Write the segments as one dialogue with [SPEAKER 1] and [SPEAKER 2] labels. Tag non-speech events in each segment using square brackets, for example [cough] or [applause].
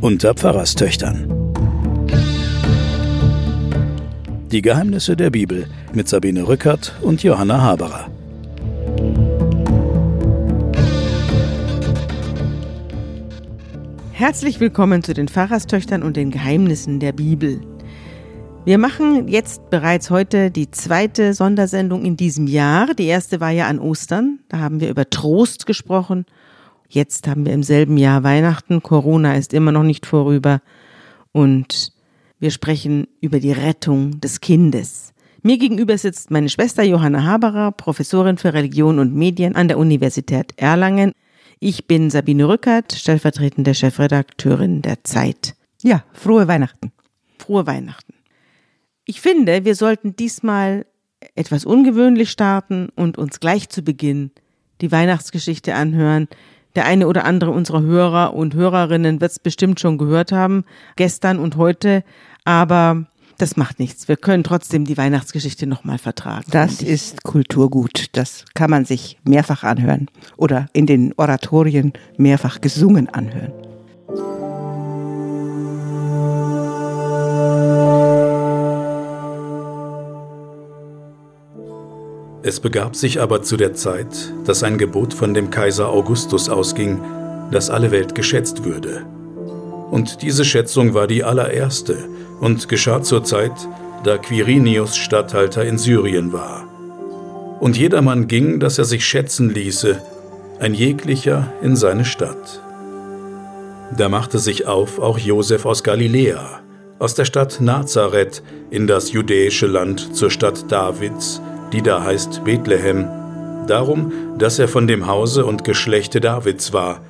[SPEAKER 1] Unter Pfarrerstöchtern. Die Geheimnisse der Bibel mit Sabine Rückert und Johanna Haberer.
[SPEAKER 2] Herzlich willkommen zu den Pfarrerstöchtern und den Geheimnissen der Bibel. Wir machen jetzt bereits heute die zweite Sondersendung in diesem Jahr. Die erste war ja an Ostern. Da haben wir über Trost gesprochen. Jetzt haben wir im selben Jahr Weihnachten. Corona ist immer noch nicht vorüber. Und wir sprechen über die Rettung des Kindes. Mir gegenüber sitzt meine Schwester Johanna Haberer, Professorin für Religion und Medien an der Universität Erlangen. Ich bin Sabine Rückert, stellvertretende Chefredakteurin der Zeit.
[SPEAKER 3] Ja, frohe Weihnachten.
[SPEAKER 2] Frohe Weihnachten. Ich finde, wir sollten diesmal etwas ungewöhnlich starten und uns gleich zu Beginn die Weihnachtsgeschichte anhören. Der eine oder andere unserer Hörer und Hörerinnen wird es bestimmt schon gehört haben, gestern und heute, aber das macht nichts. Wir können trotzdem die Weihnachtsgeschichte nochmal vertragen.
[SPEAKER 3] Das ist Kulturgut. Das kann man sich mehrfach anhören oder in den Oratorien mehrfach gesungen anhören.
[SPEAKER 1] Es begab sich aber zu der Zeit, dass ein Gebot von dem Kaiser Augustus ausging, dass alle Welt geschätzt würde. Und diese Schätzung war die allererste und geschah zur Zeit, da Quirinius Statthalter in Syrien war. Und jedermann ging, dass er sich schätzen ließe, ein jeglicher in seine Stadt. Da machte sich auf auch Josef aus Galiläa, aus der Stadt Nazareth in das judäische Land zur Stadt Davids, die da heißt Bethlehem, darum, dass er von dem Hause und Geschlechte Davids war,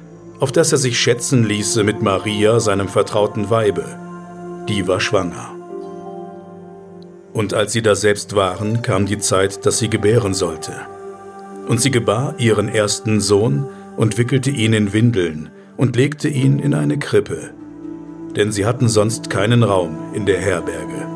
[SPEAKER 1] auf das er sich schätzen ließe mit Maria, seinem vertrauten Weibe. Die war schwanger. Und als sie da selbst waren, kam die Zeit, dass sie gebären sollte. Und sie gebar ihren ersten Sohn und wickelte ihn in Windeln und legte ihn in eine Krippe, denn sie hatten sonst keinen Raum in der Herberge.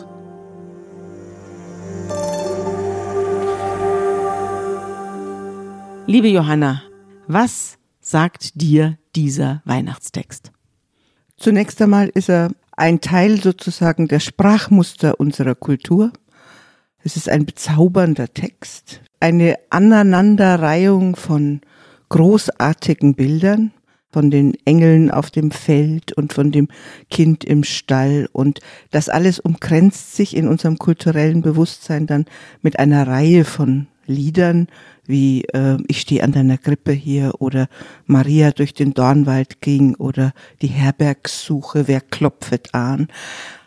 [SPEAKER 2] Liebe Johanna, was sagt dir dieser Weihnachtstext?
[SPEAKER 3] Zunächst einmal ist er ein Teil sozusagen der Sprachmuster unserer Kultur. Es ist ein bezaubernder Text, eine Aneinanderreihung von großartigen Bildern, von den Engeln auf dem Feld und von dem Kind im Stall. Und das alles umkränzt sich in unserem kulturellen Bewusstsein dann mit einer Reihe von Liedern, wie äh, Ich stehe an deiner Krippe hier oder Maria durch den Dornwald ging oder die Herbergssuche, wer klopfet an.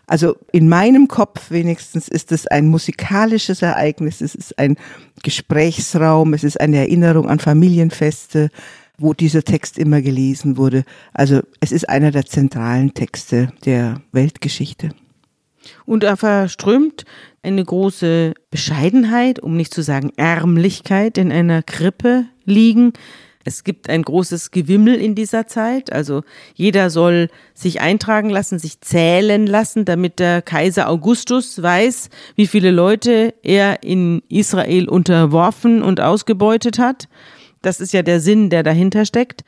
[SPEAKER 3] Also in meinem Kopf wenigstens ist es ein musikalisches Ereignis, es ist ein Gesprächsraum, es ist eine Erinnerung an Familienfeste, wo dieser Text immer gelesen wurde. Also es ist einer der zentralen Texte der Weltgeschichte.
[SPEAKER 2] Und er verströmt eine große Bescheidenheit, um nicht zu sagen Ärmlichkeit in einer Krippe liegen. Es gibt ein großes Gewimmel in dieser Zeit. Also jeder soll sich eintragen lassen, sich zählen lassen, damit der Kaiser Augustus weiß, wie viele Leute er in Israel unterworfen und ausgebeutet hat. Das ist ja der Sinn, der dahinter steckt.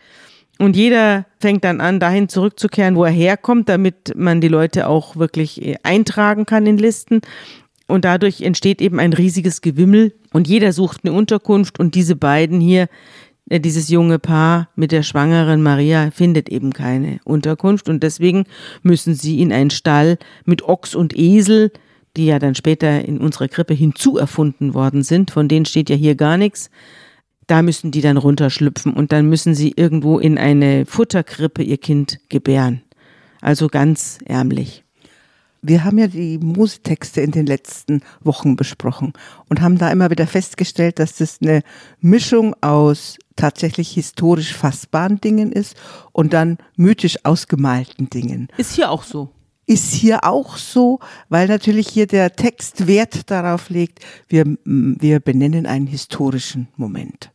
[SPEAKER 2] Und jeder fängt dann an, dahin zurückzukehren, wo er herkommt, damit man die Leute auch wirklich äh, eintragen kann in Listen. Und dadurch entsteht eben ein riesiges Gewimmel und jeder sucht eine Unterkunft und diese beiden hier, äh, dieses junge Paar mit der schwangeren Maria findet eben keine Unterkunft und deswegen müssen sie in einen Stall mit Ochs und Esel, die ja dann später in unserer Krippe hinzuerfunden worden sind, von denen steht ja hier gar nichts. Da müssen die dann runterschlüpfen und dann müssen sie irgendwo in eine Futterkrippe ihr Kind gebären. Also ganz ärmlich.
[SPEAKER 3] Wir haben ja die Musetexte in den letzten Wochen besprochen und haben da immer wieder festgestellt, dass das eine Mischung aus tatsächlich historisch fassbaren Dingen ist und dann mythisch ausgemalten Dingen.
[SPEAKER 2] Ist hier auch so.
[SPEAKER 3] Ist hier auch so, weil natürlich hier der Text Wert darauf legt, wir, wir benennen einen historischen Moment.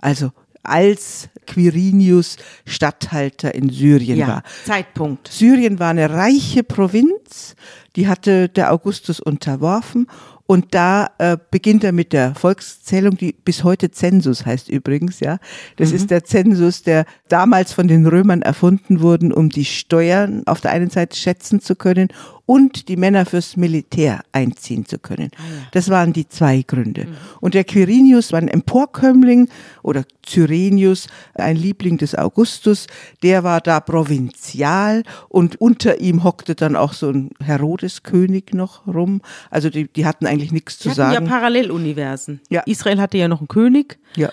[SPEAKER 3] Also als Quirinius Statthalter in Syrien
[SPEAKER 2] Ja,
[SPEAKER 3] war.
[SPEAKER 2] Zeitpunkt.
[SPEAKER 3] Syrien war eine reiche Provinz, die hatte der Augustus unterworfen und da äh, beginnt er mit der Volkszählung, die bis heute Zensus heißt übrigens, ja. Das ist der Zensus, der damals von den Römern erfunden wurden, um die Steuern auf der einen Seite schätzen zu können und die Männer fürs Militär einziehen zu können. Das waren die zwei Gründe. Und der Quirinius war ein Emporkömmling oder Cyrenius, ein Liebling des Augustus, der war da provinzial und unter ihm hockte dann auch so ein Herodeskönig noch rum. Also die, die hatten eigentlich nichts zu
[SPEAKER 2] Die ja
[SPEAKER 3] sagen.
[SPEAKER 2] Paralleluniversen.
[SPEAKER 3] Ja.
[SPEAKER 2] Israel hatte ja noch einen König,
[SPEAKER 3] Ja.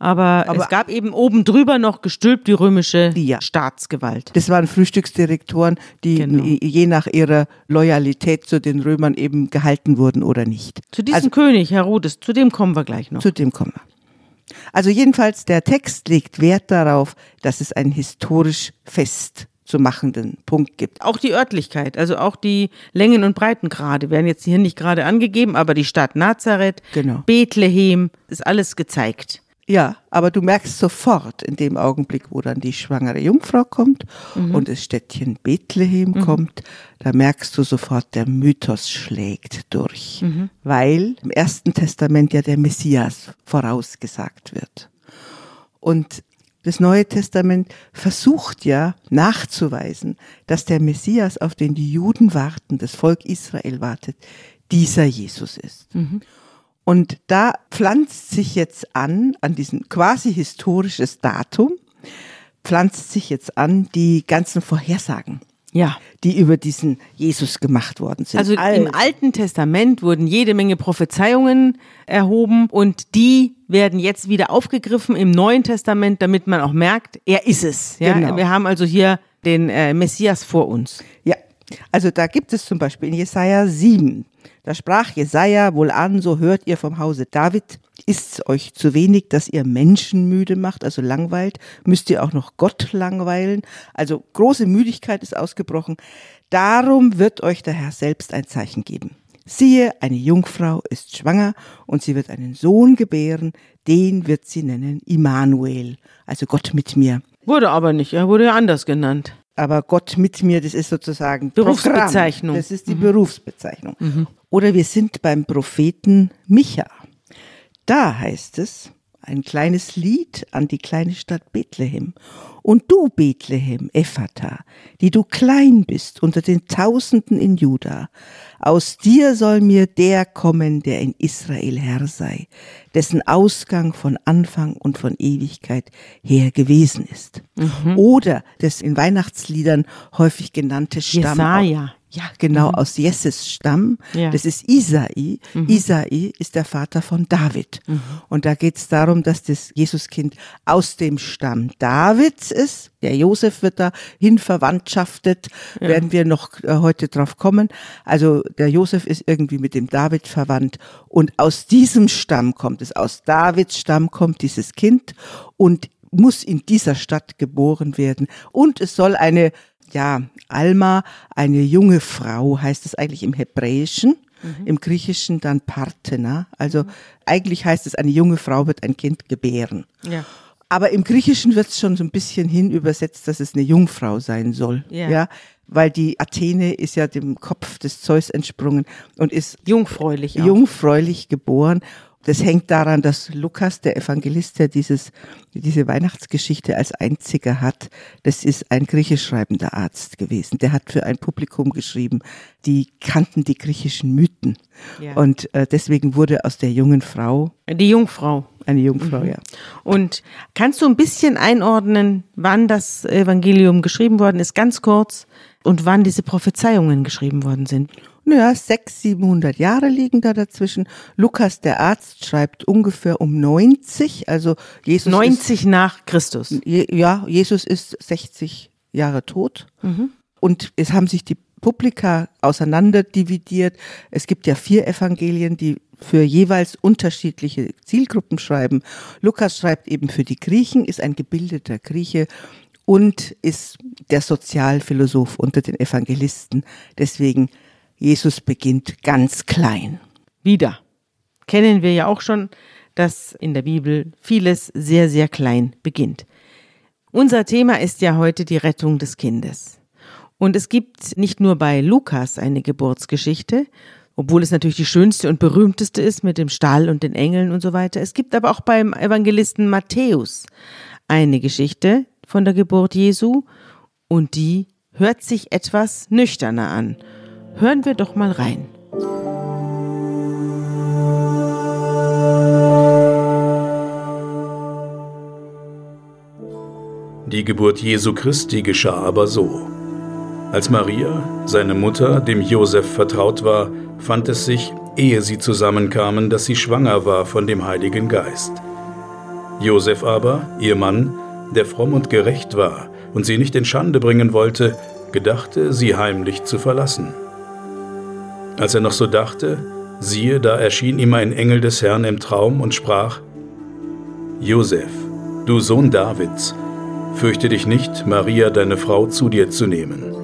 [SPEAKER 2] Aber,
[SPEAKER 3] Aber-
[SPEAKER 2] es gab eben oben drüber noch gestülpt die römische
[SPEAKER 3] Ja.
[SPEAKER 2] Staatsgewalt.
[SPEAKER 3] Das waren Frühstücksdirektoren, die
[SPEAKER 2] Genau.
[SPEAKER 3] je nach ihrer Loyalität zu den Römern eben gehalten wurden oder nicht.
[SPEAKER 2] Zu diesem
[SPEAKER 3] Also-
[SPEAKER 2] König, Herodes, zu dem kommen wir gleich noch.
[SPEAKER 3] Zu dem kommen wir. Also jedenfalls, der Text legt Wert darauf, dass es einen historisch fest zu machenden Punkt gibt.
[SPEAKER 2] Auch die Örtlichkeit, also auch die Längen- und Breitengrade werden jetzt hier nicht gerade angegeben, aber die Stadt Nazareth,
[SPEAKER 3] Genau.
[SPEAKER 2] Bethlehem, ist alles gezeigt.
[SPEAKER 3] Ja, aber du merkst sofort in dem Augenblick, wo dann die schwangere Jungfrau kommt und das Städtchen Bethlehem kommt, da merkst du sofort, der Mythos schlägt durch, weil im Ersten Testament ja der Messias vorausgesagt wird. Und das Neue Testament versucht ja nachzuweisen, dass der Messias, auf den die Juden warten, das Volk Israel wartet, dieser Jesus ist. Und da pflanzt sich jetzt an, an diesem quasi historisches Datum, pflanzt sich jetzt an die ganzen Vorhersagen,
[SPEAKER 2] Ja.
[SPEAKER 3] die über diesen Jesus gemacht worden sind.
[SPEAKER 2] Also im Alten Testament wurden jede Menge Prophezeiungen erhoben und die werden jetzt wieder aufgegriffen im Neuen Testament, damit man auch merkt, er ist es. Ja?
[SPEAKER 3] Genau.
[SPEAKER 2] Wir haben also hier den äh, Messias vor uns.
[SPEAKER 3] Ja, also da gibt es zum Beispiel in Jesaja 7, da sprach Jesaja wohl an, so hört ihr vom Hause David, ist's euch zu wenig, dass ihr Menschen müde macht, also langweilt, müsst ihr auch noch Gott langweilen, also große Müdigkeit ist ausgebrochen, darum wird euch der Herr selbst ein Zeichen geben. Siehe, eine Jungfrau ist schwanger und sie wird einen Sohn gebären, den wird sie nennen Immanuel, also Gott mit mir.
[SPEAKER 2] Wurde aber nicht, er wurde ja anders genannt.
[SPEAKER 3] Aber Gott mit mir, das ist sozusagen
[SPEAKER 2] Berufsbezeichnung.
[SPEAKER 3] Programm. Das ist die Berufsbezeichnung. Oder wir sind beim Propheten Micha. Da heißt es, ein kleines Lied an die kleine Stadt Bethlehem. Und du, Bethlehem, Ephata, die du klein bist unter den Tausenden in Juda, aus dir soll mir der kommen, der in Israel Herr sei, dessen Ausgang von Anfang und von Ewigkeit her gewesen ist. Oder das in Weihnachtsliedern häufig genannte Stamm.
[SPEAKER 2] Jesaja.
[SPEAKER 3] Ja, genau, aus Jesses Stamm.
[SPEAKER 2] Ja.
[SPEAKER 3] Das ist Isai. Isai ist der Vater von David. Und da geht es darum, dass das Jesuskind aus dem Stamm Davids ist. Der Josef wird da hin verwandtschaftet, werden wir noch äh, heute drauf kommen. Also der Josef ist irgendwie mit dem David verwandt und aus diesem Stamm kommt es, aus Davids Stamm kommt dieses Kind und muss in dieser Stadt geboren werden. Und es soll eine ja, Alma, eine junge Frau, heißt es eigentlich im Hebräischen, im Griechischen dann Partena. Also eigentlich heißt es, eine junge Frau wird ein Kind gebären.
[SPEAKER 2] Ja.
[SPEAKER 3] Aber im Griechischen wird es schon so ein bisschen hin übersetzt, dass es eine Jungfrau sein soll.
[SPEAKER 2] Ja.
[SPEAKER 3] weil die Athene ist ja dem Kopf des Zeus entsprungen und ist
[SPEAKER 2] Jungfräulich auch.
[SPEAKER 3] jungfräulich geboren. Das hängt daran, dass Lukas, der Evangelist, der dieses, diese Weihnachtsgeschichte als einziger hat, das ist ein griechisch schreibender Arzt gewesen. Der hat für ein Publikum geschrieben, die kannten die griechischen Mythen. Ja. Und äh, deswegen wurde aus der jungen Frau.
[SPEAKER 2] Die Jungfrau.
[SPEAKER 3] Eine Jungfrau, mhm. ja.
[SPEAKER 2] Und kannst du ein bisschen einordnen, wann das Evangelium geschrieben worden ist, ganz kurz, und wann diese Prophezeiungen geschrieben worden sind?
[SPEAKER 3] Naja, sechs, siebenhundert Jahre liegen da dazwischen. Lukas, der Arzt, schreibt ungefähr um 90, also Jesus
[SPEAKER 2] 90 ist, nach Christus.
[SPEAKER 3] Ja, Jesus ist 60 Jahre tot. Mhm. Und es haben sich die Publika auseinanderdividiert. Es gibt ja vier Evangelien, die für jeweils unterschiedliche Zielgruppen schreiben. Lukas schreibt eben für die Griechen, ist ein gebildeter Grieche und ist der Sozialphilosoph unter den Evangelisten. Deswegen Jesus beginnt ganz klein.
[SPEAKER 2] Wieder. Kennen wir ja auch schon, dass in der Bibel vieles sehr, sehr klein beginnt. Unser Thema ist ja heute die Rettung des Kindes. Und es gibt nicht nur bei Lukas eine Geburtsgeschichte, obwohl es natürlich die schönste und berühmteste ist mit dem Stall und den Engeln und so weiter. Es gibt aber auch beim Evangelisten Matthäus eine Geschichte von der Geburt Jesu und die hört sich etwas nüchterner an Hören wir doch mal rein.
[SPEAKER 1] Die Geburt Jesu Christi geschah aber so. Als Maria, seine Mutter, dem Josef vertraut war, fand es sich, ehe sie zusammenkamen, dass sie schwanger war von dem Heiligen Geist. Josef aber, ihr Mann, der fromm und gerecht war und sie nicht in Schande bringen wollte, gedachte, sie heimlich zu verlassen. Als er noch so dachte, siehe, da erschien ihm ein Engel des Herrn im Traum und sprach, Josef, du Sohn Davids, fürchte dich nicht, Maria, deine Frau, zu dir zu nehmen.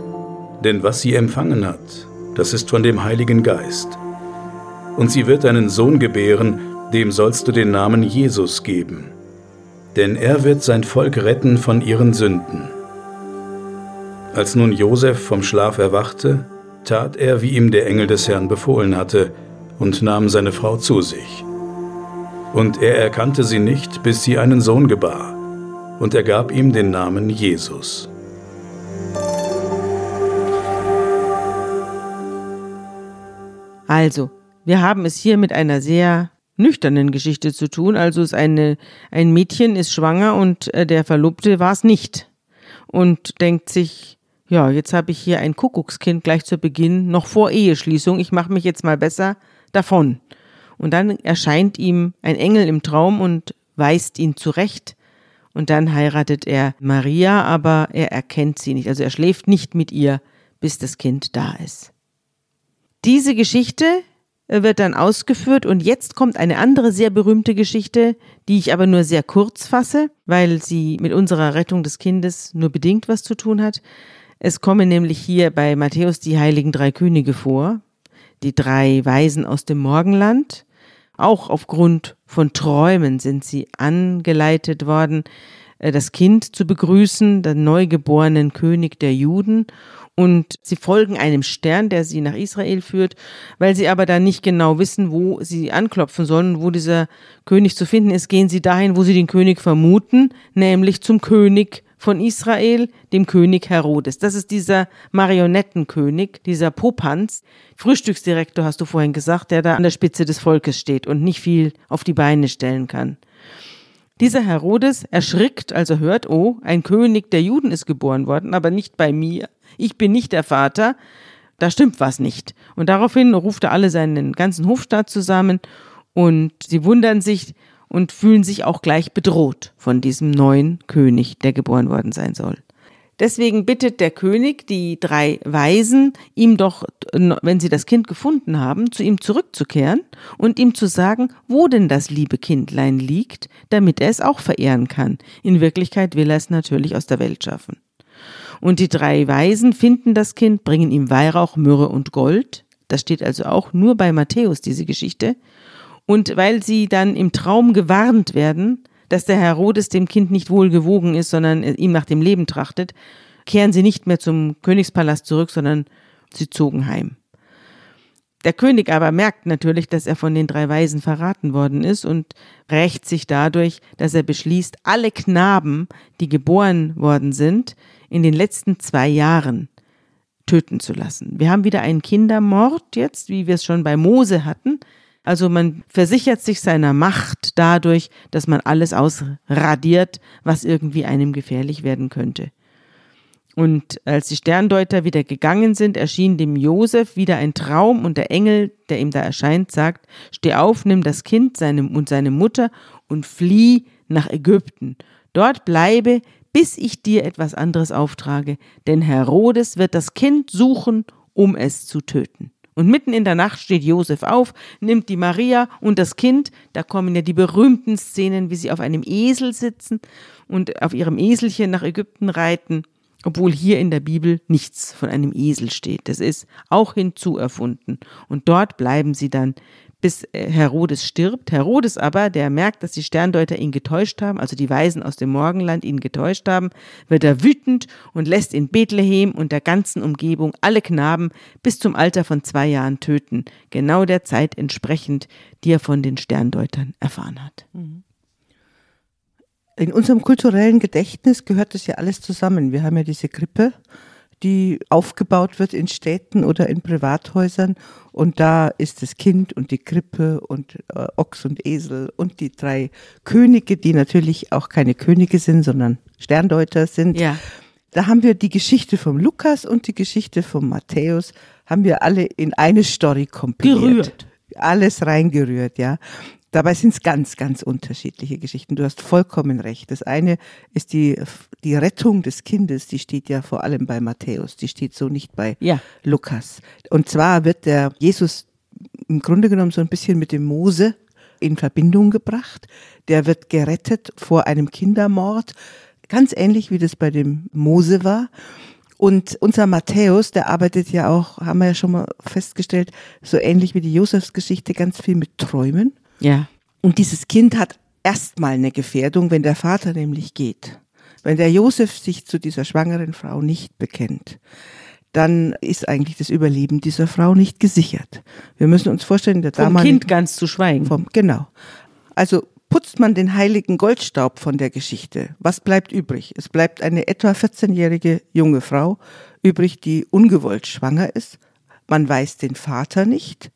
[SPEAKER 1] Denn was sie empfangen hat, das ist von dem Heiligen Geist. Und sie wird einen Sohn gebären, dem sollst du den Namen Jesus geben. Denn er wird sein Volk retten von ihren Sünden. Als nun Josef vom Schlaf erwachte, tat er, wie ihm der Engel des Herrn befohlen hatte, und nahm seine Frau zu sich. Und er erkannte sie nicht, bis sie einen Sohn gebar, und er gab ihm den Namen Jesus.
[SPEAKER 2] Also, wir haben es hier mit einer sehr nüchternen Geschichte zu tun. Also ist eine, ein Mädchen ist schwanger und äh, der Verlobte war es nicht. Und denkt sich, ja, jetzt habe ich hier ein Kuckuckskind gleich zu Beginn, noch vor Eheschließung. Ich mache mich jetzt mal besser davon. Und dann erscheint ihm ein Engel im Traum und weist ihn zurecht. Und dann heiratet er Maria, aber er erkennt sie nicht. Also er schläft nicht mit ihr, bis das Kind da ist. Diese Geschichte wird dann ausgeführt und jetzt kommt eine andere sehr berühmte Geschichte, die ich aber nur sehr kurz fasse, weil sie mit unserer Rettung des Kindes nur bedingt was zu tun hat. Es kommen nämlich hier bei Matthäus die heiligen drei Könige vor, die drei Weisen aus dem Morgenland. Auch aufgrund von Träumen sind sie angeleitet worden, äh, das Kind zu begrüßen, den neugeborenen König der Juden. Und sie folgen einem Stern, der sie nach Israel führt, weil sie aber dann nicht genau wissen, wo sie anklopfen sollen, wo dieser König zu finden ist, gehen sie dahin, wo sie den König vermuten, nämlich zum König von Israel, dem König Herodes. Das ist dieser Marionettenkönig, dieser Popanz, Frühstücksdirektor hast du vorhin gesagt, der da an der Spitze des Volkes steht und nicht viel auf die Beine stellen kann. Dieser Herodes erschrickt, als er hört, oh, ein König der Juden ist geboren worden, aber nicht bei mir. Ich bin nicht der Vater. Da stimmt was nicht. Und daraufhin ruft er alle seinen ganzen Hofstaat zusammen und sie wundern sich, und fühlen sich auch gleich bedroht von diesem neuen König, der geboren worden sein soll. Deswegen bittet der König die drei Weisen, ihm doch, wenn sie das Kind gefunden haben, zu ihm zurückzukehren und ihm zu sagen, wo denn das liebe Kindlein liegt, damit er es auch verehren kann. In Wirklichkeit will er es natürlich aus der Welt schaffen. Und die drei Weisen finden das Kind, bringen ihm Weihrauch, Myrrhe und Gold. Das steht also auch nur bei Matthäus, diese Geschichte. Und weil sie dann im Traum gewarnt werden, dass der Herodes dem Kind nicht wohl gewogen ist, sondern ihm nach dem Leben trachtet, kehren sie nicht mehr zum Königspalast zurück, sondern sie zogen heim. Der König aber merkt natürlich, dass er von den drei Weisen verraten worden ist und rächt sich dadurch, dass er beschließt, alle Knaben, die geboren worden sind, in den letzten zwei Jahren töten zu lassen. Wir haben wieder einen Kindermord jetzt, wie wir es schon bei Mose hatten. Also man versichert sich seiner Macht dadurch, dass man alles ausradiert, was irgendwie einem gefährlich werden könnte. Und als die Sterndeuter wieder gegangen sind, erschien dem Josef wieder ein Traum und der Engel, der ihm da erscheint, sagt, steh auf, nimm das Kind seine, und seine Mutter und flieh nach Ägypten. Dort bleibe, bis ich dir etwas anderes auftrage, denn Herodes wird das Kind suchen, um es zu töten. Und mitten in der Nacht steht Josef auf, nimmt die Maria und das Kind, da kommen ja die berühmten Szenen, wie sie auf einem Esel sitzen und auf ihrem Eselchen nach Ägypten reiten obwohl hier in der Bibel nichts von einem Esel steht. Das ist auch hinzuerfunden. Und dort bleiben sie dann, bis äh, Herodes stirbt. Herodes aber, der merkt, dass die Sterndeuter ihn getäuscht haben, also die Weisen aus dem Morgenland ihn getäuscht haben, wird er wütend und lässt in Bethlehem und der ganzen Umgebung alle Knaben bis zum Alter von zwei Jahren töten, genau der Zeit entsprechend, die er von den Sterndeutern erfahren hat.
[SPEAKER 3] In unserem kulturellen Gedächtnis gehört das ja alles zusammen. Wir haben ja diese Krippe, die aufgebaut wird in Städten oder in Privathäusern. Und da ist das Kind und die Krippe und äh, Ochs und Esel und die drei Könige, die natürlich auch keine Könige sind, sondern Sterndeuter sind.
[SPEAKER 2] Ja.
[SPEAKER 3] Da haben wir die Geschichte vom Lukas und die Geschichte vom Matthäus, haben wir alle in eine Story kompiliert.
[SPEAKER 2] Gerührt.
[SPEAKER 3] Alles reingerührt, ja. Dabei sind es ganz, ganz unterschiedliche Geschichten. Du hast vollkommen recht. Das eine ist die, die Rettung des Kindes, die steht ja vor allem bei Matthäus, die steht so nicht bei
[SPEAKER 2] ja.
[SPEAKER 3] Lukas. Und zwar wird der Jesus im Grunde genommen so ein bisschen mit dem Mose in Verbindung gebracht. Der wird gerettet vor einem Kindermord, ganz ähnlich wie das bei dem Mose war. Und unser Matthäus, der arbeitet ja auch, haben wir ja schon mal festgestellt, so ähnlich wie die Josefsgeschichte, ganz viel mit Träumen.
[SPEAKER 2] Ja.
[SPEAKER 3] Und dieses Kind hat erstmal eine Gefährdung, wenn der Vater nämlich geht. Wenn der Josef sich zu dieser schwangeren Frau nicht bekennt, dann ist eigentlich das Überleben dieser Frau nicht gesichert. Wir müssen uns vorstellen, der
[SPEAKER 2] vom Kind ganz zu schweigen.
[SPEAKER 3] Vom, genau. Also putzt man den heiligen Goldstaub von der Geschichte. Was bleibt übrig? Es bleibt eine etwa 14-jährige junge Frau übrig, die ungewollt schwanger ist. Man weiß den Vater nicht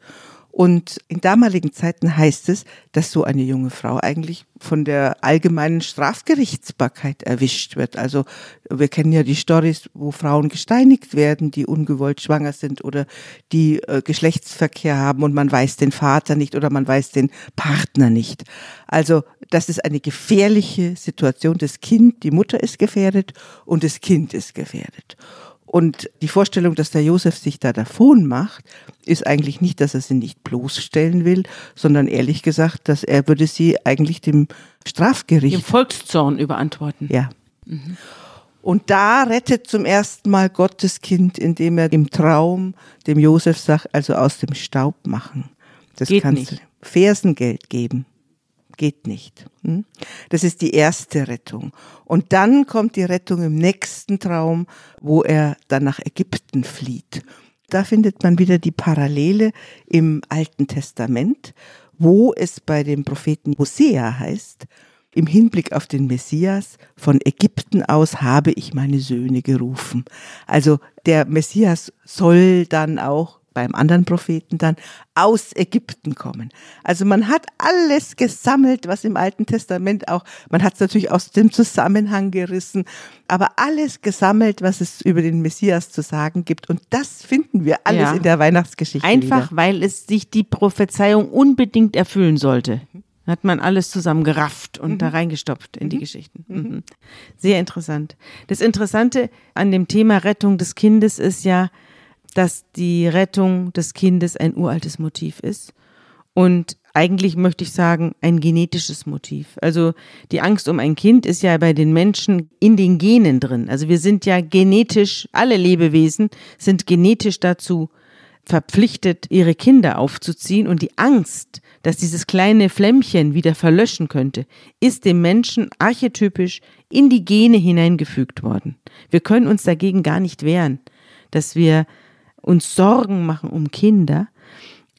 [SPEAKER 3] und in damaligen Zeiten heißt es, dass so eine junge Frau eigentlich von der allgemeinen Strafgerichtsbarkeit erwischt wird. Also wir kennen ja die Stories, wo Frauen gesteinigt werden, die ungewollt schwanger sind oder die äh, Geschlechtsverkehr haben und man weiß den Vater nicht oder man weiß den Partner nicht. Also das ist eine gefährliche Situation. Das Kind, die Mutter ist gefährdet und das Kind ist gefährdet. Und die Vorstellung, dass der Josef sich da davon macht, ist eigentlich nicht, dass er sie nicht bloßstellen will, sondern ehrlich gesagt, dass er würde sie eigentlich dem Strafgericht.
[SPEAKER 2] Dem Volkszorn überantworten.
[SPEAKER 3] Ja. Mhm. Und da rettet zum ersten Mal Gottes Kind, indem er im Traum dem Josef sagt, also aus dem Staub machen. Das
[SPEAKER 2] Geht
[SPEAKER 3] kannst
[SPEAKER 2] nicht.
[SPEAKER 3] du Fersengeld geben geht nicht. Hm? Das ist die erste Rettung. Und dann kommt die Rettung im nächsten Traum, wo er dann nach Ägypten flieht. Da findet man wieder die Parallele im Alten Testament, wo es bei dem Propheten Hosea heißt, im Hinblick auf den Messias, von Ägypten aus habe ich meine Söhne gerufen. Also der Messias soll dann auch beim anderen Propheten dann aus Ägypten kommen. Also man hat alles gesammelt, was im Alten Testament auch, man hat es natürlich aus dem Zusammenhang gerissen, aber alles gesammelt, was es über den Messias zu sagen gibt. Und das finden wir alles ja. in der Weihnachtsgeschichte.
[SPEAKER 2] Einfach,
[SPEAKER 3] wieder.
[SPEAKER 2] weil es sich die Prophezeiung unbedingt erfüllen sollte. Hat man alles zusammengerafft und mhm. da reingestopft in mhm. die Geschichten. Mhm. mhm. Sehr interessant. Das Interessante an dem Thema Rettung des Kindes ist ja, dass die Rettung des Kindes ein uraltes Motiv ist und eigentlich möchte ich sagen, ein genetisches Motiv. Also die Angst um ein Kind ist ja bei den Menschen in den Genen drin. Also wir sind ja genetisch, alle Lebewesen sind genetisch dazu verpflichtet, ihre Kinder aufzuziehen und die Angst, dass dieses kleine Flämmchen wieder verlöschen könnte, ist dem Menschen archetypisch in die Gene hineingefügt worden. Wir können uns dagegen gar nicht wehren, dass wir uns Sorgen machen um Kinder.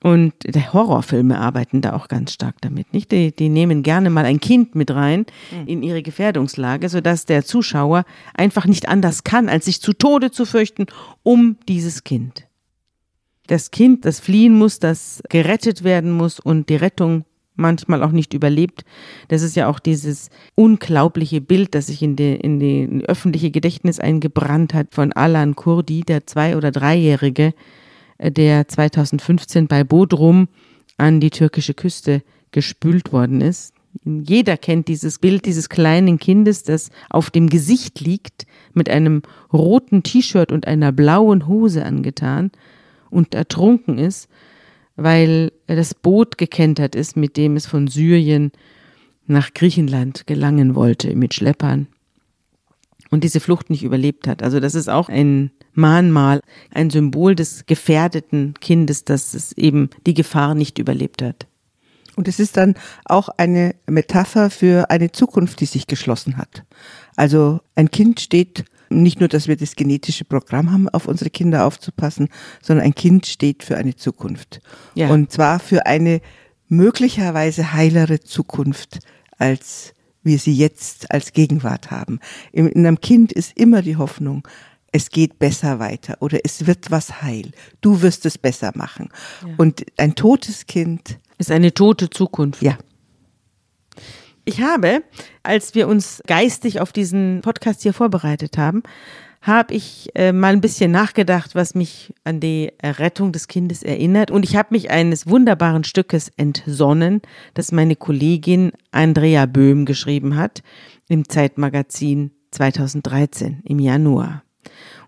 [SPEAKER 2] Und Horrorfilme arbeiten da auch ganz stark damit, nicht? Die, die nehmen gerne mal ein Kind mit rein in ihre Gefährdungslage, sodass der Zuschauer einfach nicht anders kann, als sich zu Tode zu fürchten um dieses Kind. Das Kind, das fliehen muss, das gerettet werden muss und die Rettung manchmal auch nicht überlebt. Das ist ja auch dieses unglaubliche Bild, das sich in die, in die öffentliche Gedächtnis eingebrannt hat von Alan Kurdi, der zwei- oder dreijährige, äh, der 2015 bei Bodrum an die türkische Küste gespült worden ist. Jeder kennt dieses Bild dieses kleinen Kindes, das auf dem Gesicht liegt, mit einem roten T-Shirt und einer blauen Hose angetan und ertrunken ist, weil das Boot gekentert ist, mit dem es von Syrien nach Griechenland gelangen wollte mit Schleppern und diese Flucht nicht überlebt hat. Also das ist auch ein Mahnmal, ein Symbol des gefährdeten Kindes, dass es eben die Gefahr nicht überlebt hat.
[SPEAKER 3] Und es ist dann auch eine Metapher für eine Zukunft, die sich geschlossen hat. Also ein Kind steht nicht nur, dass wir das genetische Programm haben, auf unsere Kinder aufzupassen, sondern ein Kind steht für eine Zukunft.
[SPEAKER 2] Ja.
[SPEAKER 3] Und zwar für eine möglicherweise heilere Zukunft, als wir sie jetzt als Gegenwart haben. In in einem Kind ist immer die Hoffnung, es geht besser weiter oder es wird was heil. Du wirst es besser machen. Und ein totes Kind,
[SPEAKER 2] Ist eine tote Zukunft.
[SPEAKER 3] ja,
[SPEAKER 2] Ich habe, als wir uns geistig auf diesen Podcast hier vorbereitet haben, habe ich äh, mal ein bisschen nachgedacht, was mich an die Rettung des Kindes erinnert. Und ich habe mich eines wunderbaren Stückes entsonnen, das meine Kollegin Andrea Böhm geschrieben hat im Zeitmagazin 2013 im Januar.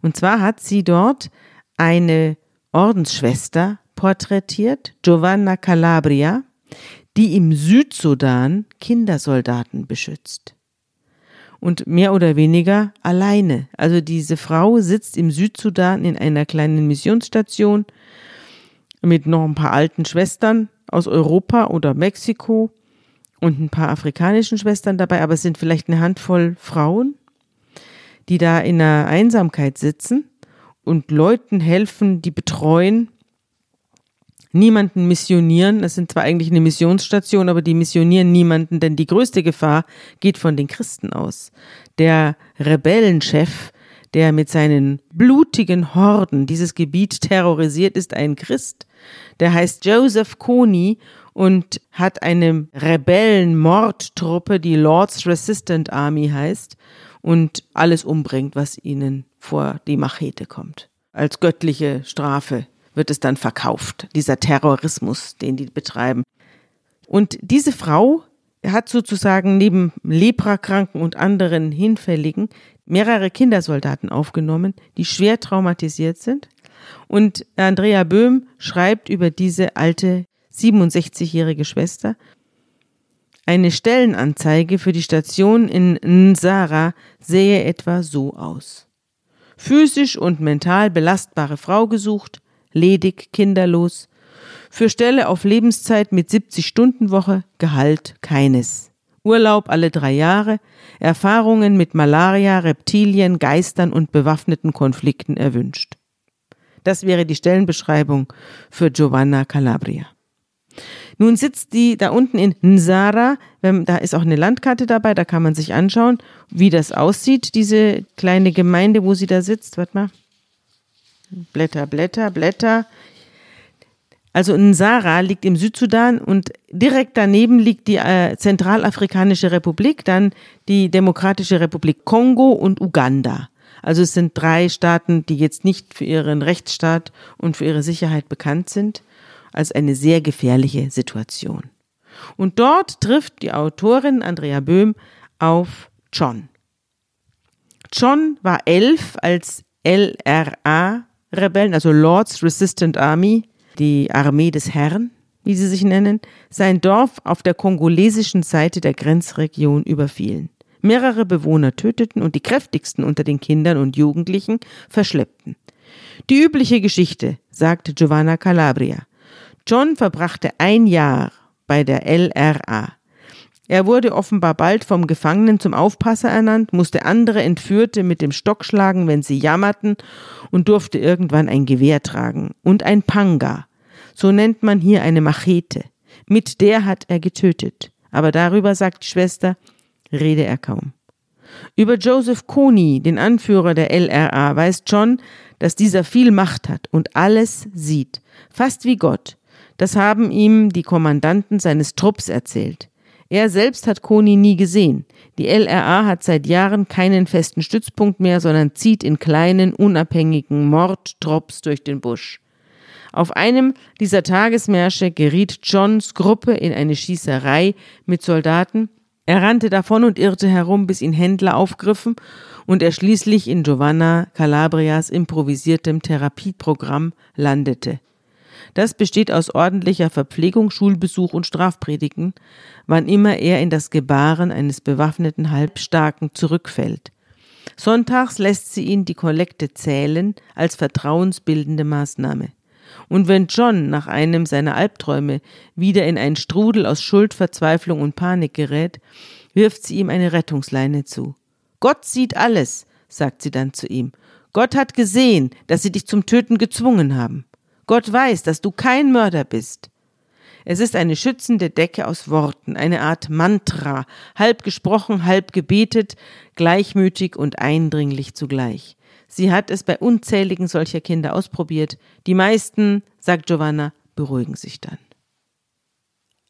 [SPEAKER 2] Und zwar hat sie dort eine Ordensschwester porträtiert, Giovanna Calabria, die im Südsudan Kindersoldaten beschützt. Und mehr oder weniger alleine. Also diese Frau sitzt im Südsudan in einer kleinen Missionsstation mit noch ein paar alten Schwestern aus Europa oder Mexiko und ein paar afrikanischen Schwestern dabei, aber es sind vielleicht eine Handvoll Frauen, die da in einer Einsamkeit sitzen und Leuten helfen, die betreuen, niemanden missionieren. Das sind zwar eigentlich eine Missionsstation, aber die missionieren niemanden, denn die größte Gefahr geht von den Christen aus. Der Rebellenchef, der mit seinen blutigen Horden dieses Gebiet terrorisiert, ist ein Christ. Der heißt Joseph Kony und hat eine Rebellenmordtruppe, die Lord's Resistant Army heißt und alles umbringt, was ihnen vor die Machete kommt. Als göttliche Strafe wird es dann verkauft, dieser Terrorismus, den die betreiben. Und diese Frau hat sozusagen neben Leprakranken und anderen Hinfälligen mehrere Kindersoldaten aufgenommen, die schwer traumatisiert sind. Und Andrea Böhm schreibt über diese alte 67-jährige Schwester, eine Stellenanzeige für die Station in Nsara sähe etwa so aus. Physisch und mental belastbare Frau gesucht, ledig, kinderlos, für Stelle auf Lebenszeit mit 70-Stunden-Woche, Gehalt keines. Urlaub alle drei Jahre, Erfahrungen mit Malaria, Reptilien, Geistern und bewaffneten Konflikten erwünscht. Das wäre die Stellenbeschreibung für Giovanna Calabria. Nun sitzt die da unten in Nsara, wenn- da ist auch eine Landkarte dabei, da kann man sich anschauen, wie das aussieht, diese kleine Gemeinde, wo sie da sitzt. Warte mal. Blätter, Blätter, Blätter. Also Nsara liegt im Südsudan und direkt daneben liegt die äh, Zentralafrikanische Republik, dann die Demokratische Republik Kongo und Uganda. Also es sind drei Staaten, die jetzt nicht für ihren Rechtsstaat und für ihre Sicherheit bekannt sind, als eine sehr gefährliche Situation. Und dort trifft die Autorin Andrea Böhm auf John. John war elf, als LRA-Rebellen, also Lords Resistant Army, die Armee des Herrn, wie sie sich nennen, sein Dorf auf der kongolesischen Seite der Grenzregion überfielen. Mehrere Bewohner töteten und die kräftigsten unter den Kindern und Jugendlichen verschleppten. Die übliche Geschichte, sagte Giovanna Calabria. John verbrachte ein Jahr bei der LRA. Er wurde offenbar bald vom Gefangenen zum Aufpasser ernannt, musste andere Entführte mit dem Stock schlagen, wenn sie jammerten, und durfte irgendwann ein Gewehr tragen und ein Panga, So nennt man hier eine Machete. Mit der hat er getötet. Aber darüber, sagt die Schwester, rede er kaum. Über Joseph Kony, den Anführer der LRA, weiß John, dass dieser viel Macht hat und alles sieht, fast wie Gott. Das haben ihm die Kommandanten seines Trupps erzählt. Er selbst hat Kony nie gesehen. Die LRA hat seit Jahren keinen festen Stützpunkt mehr, sondern zieht in kleinen, unabhängigen Mordtropps durch den Busch. Auf einem dieser Tagesmärsche geriet Johns Gruppe in eine Schießerei mit Soldaten. Er rannte davon und irrte herum, bis ihn Händler aufgriffen und er schließlich in Giovanna Calabrias improvisiertem Therapieprogramm landete. Das besteht aus ordentlicher Verpflegung, Schulbesuch und Strafpredigen, wann immer er in das Gebaren eines bewaffneten Halbstarken zurückfällt. Sonntags lässt sie ihn die Kollekte zählen als vertrauensbildende Maßnahme. Und wenn John nach einem seiner Albträume wieder in einen Strudel aus Schuld, Verzweiflung und Panik gerät, wirft sie ihm eine Rettungsleine zu. Gott sieht alles, sagt sie dann zu ihm. Gott hat gesehen, dass sie dich zum Töten gezwungen haben. Gott weiß, dass du kein Mörder bist. Es ist eine schützende Decke aus Worten, eine Art Mantra, halb gesprochen, halb gebetet, gleichmütig und eindringlich zugleich. Sie hat es bei unzähligen solcher Kinder ausprobiert. Die meisten, sagt Giovanna, beruhigen sich dann.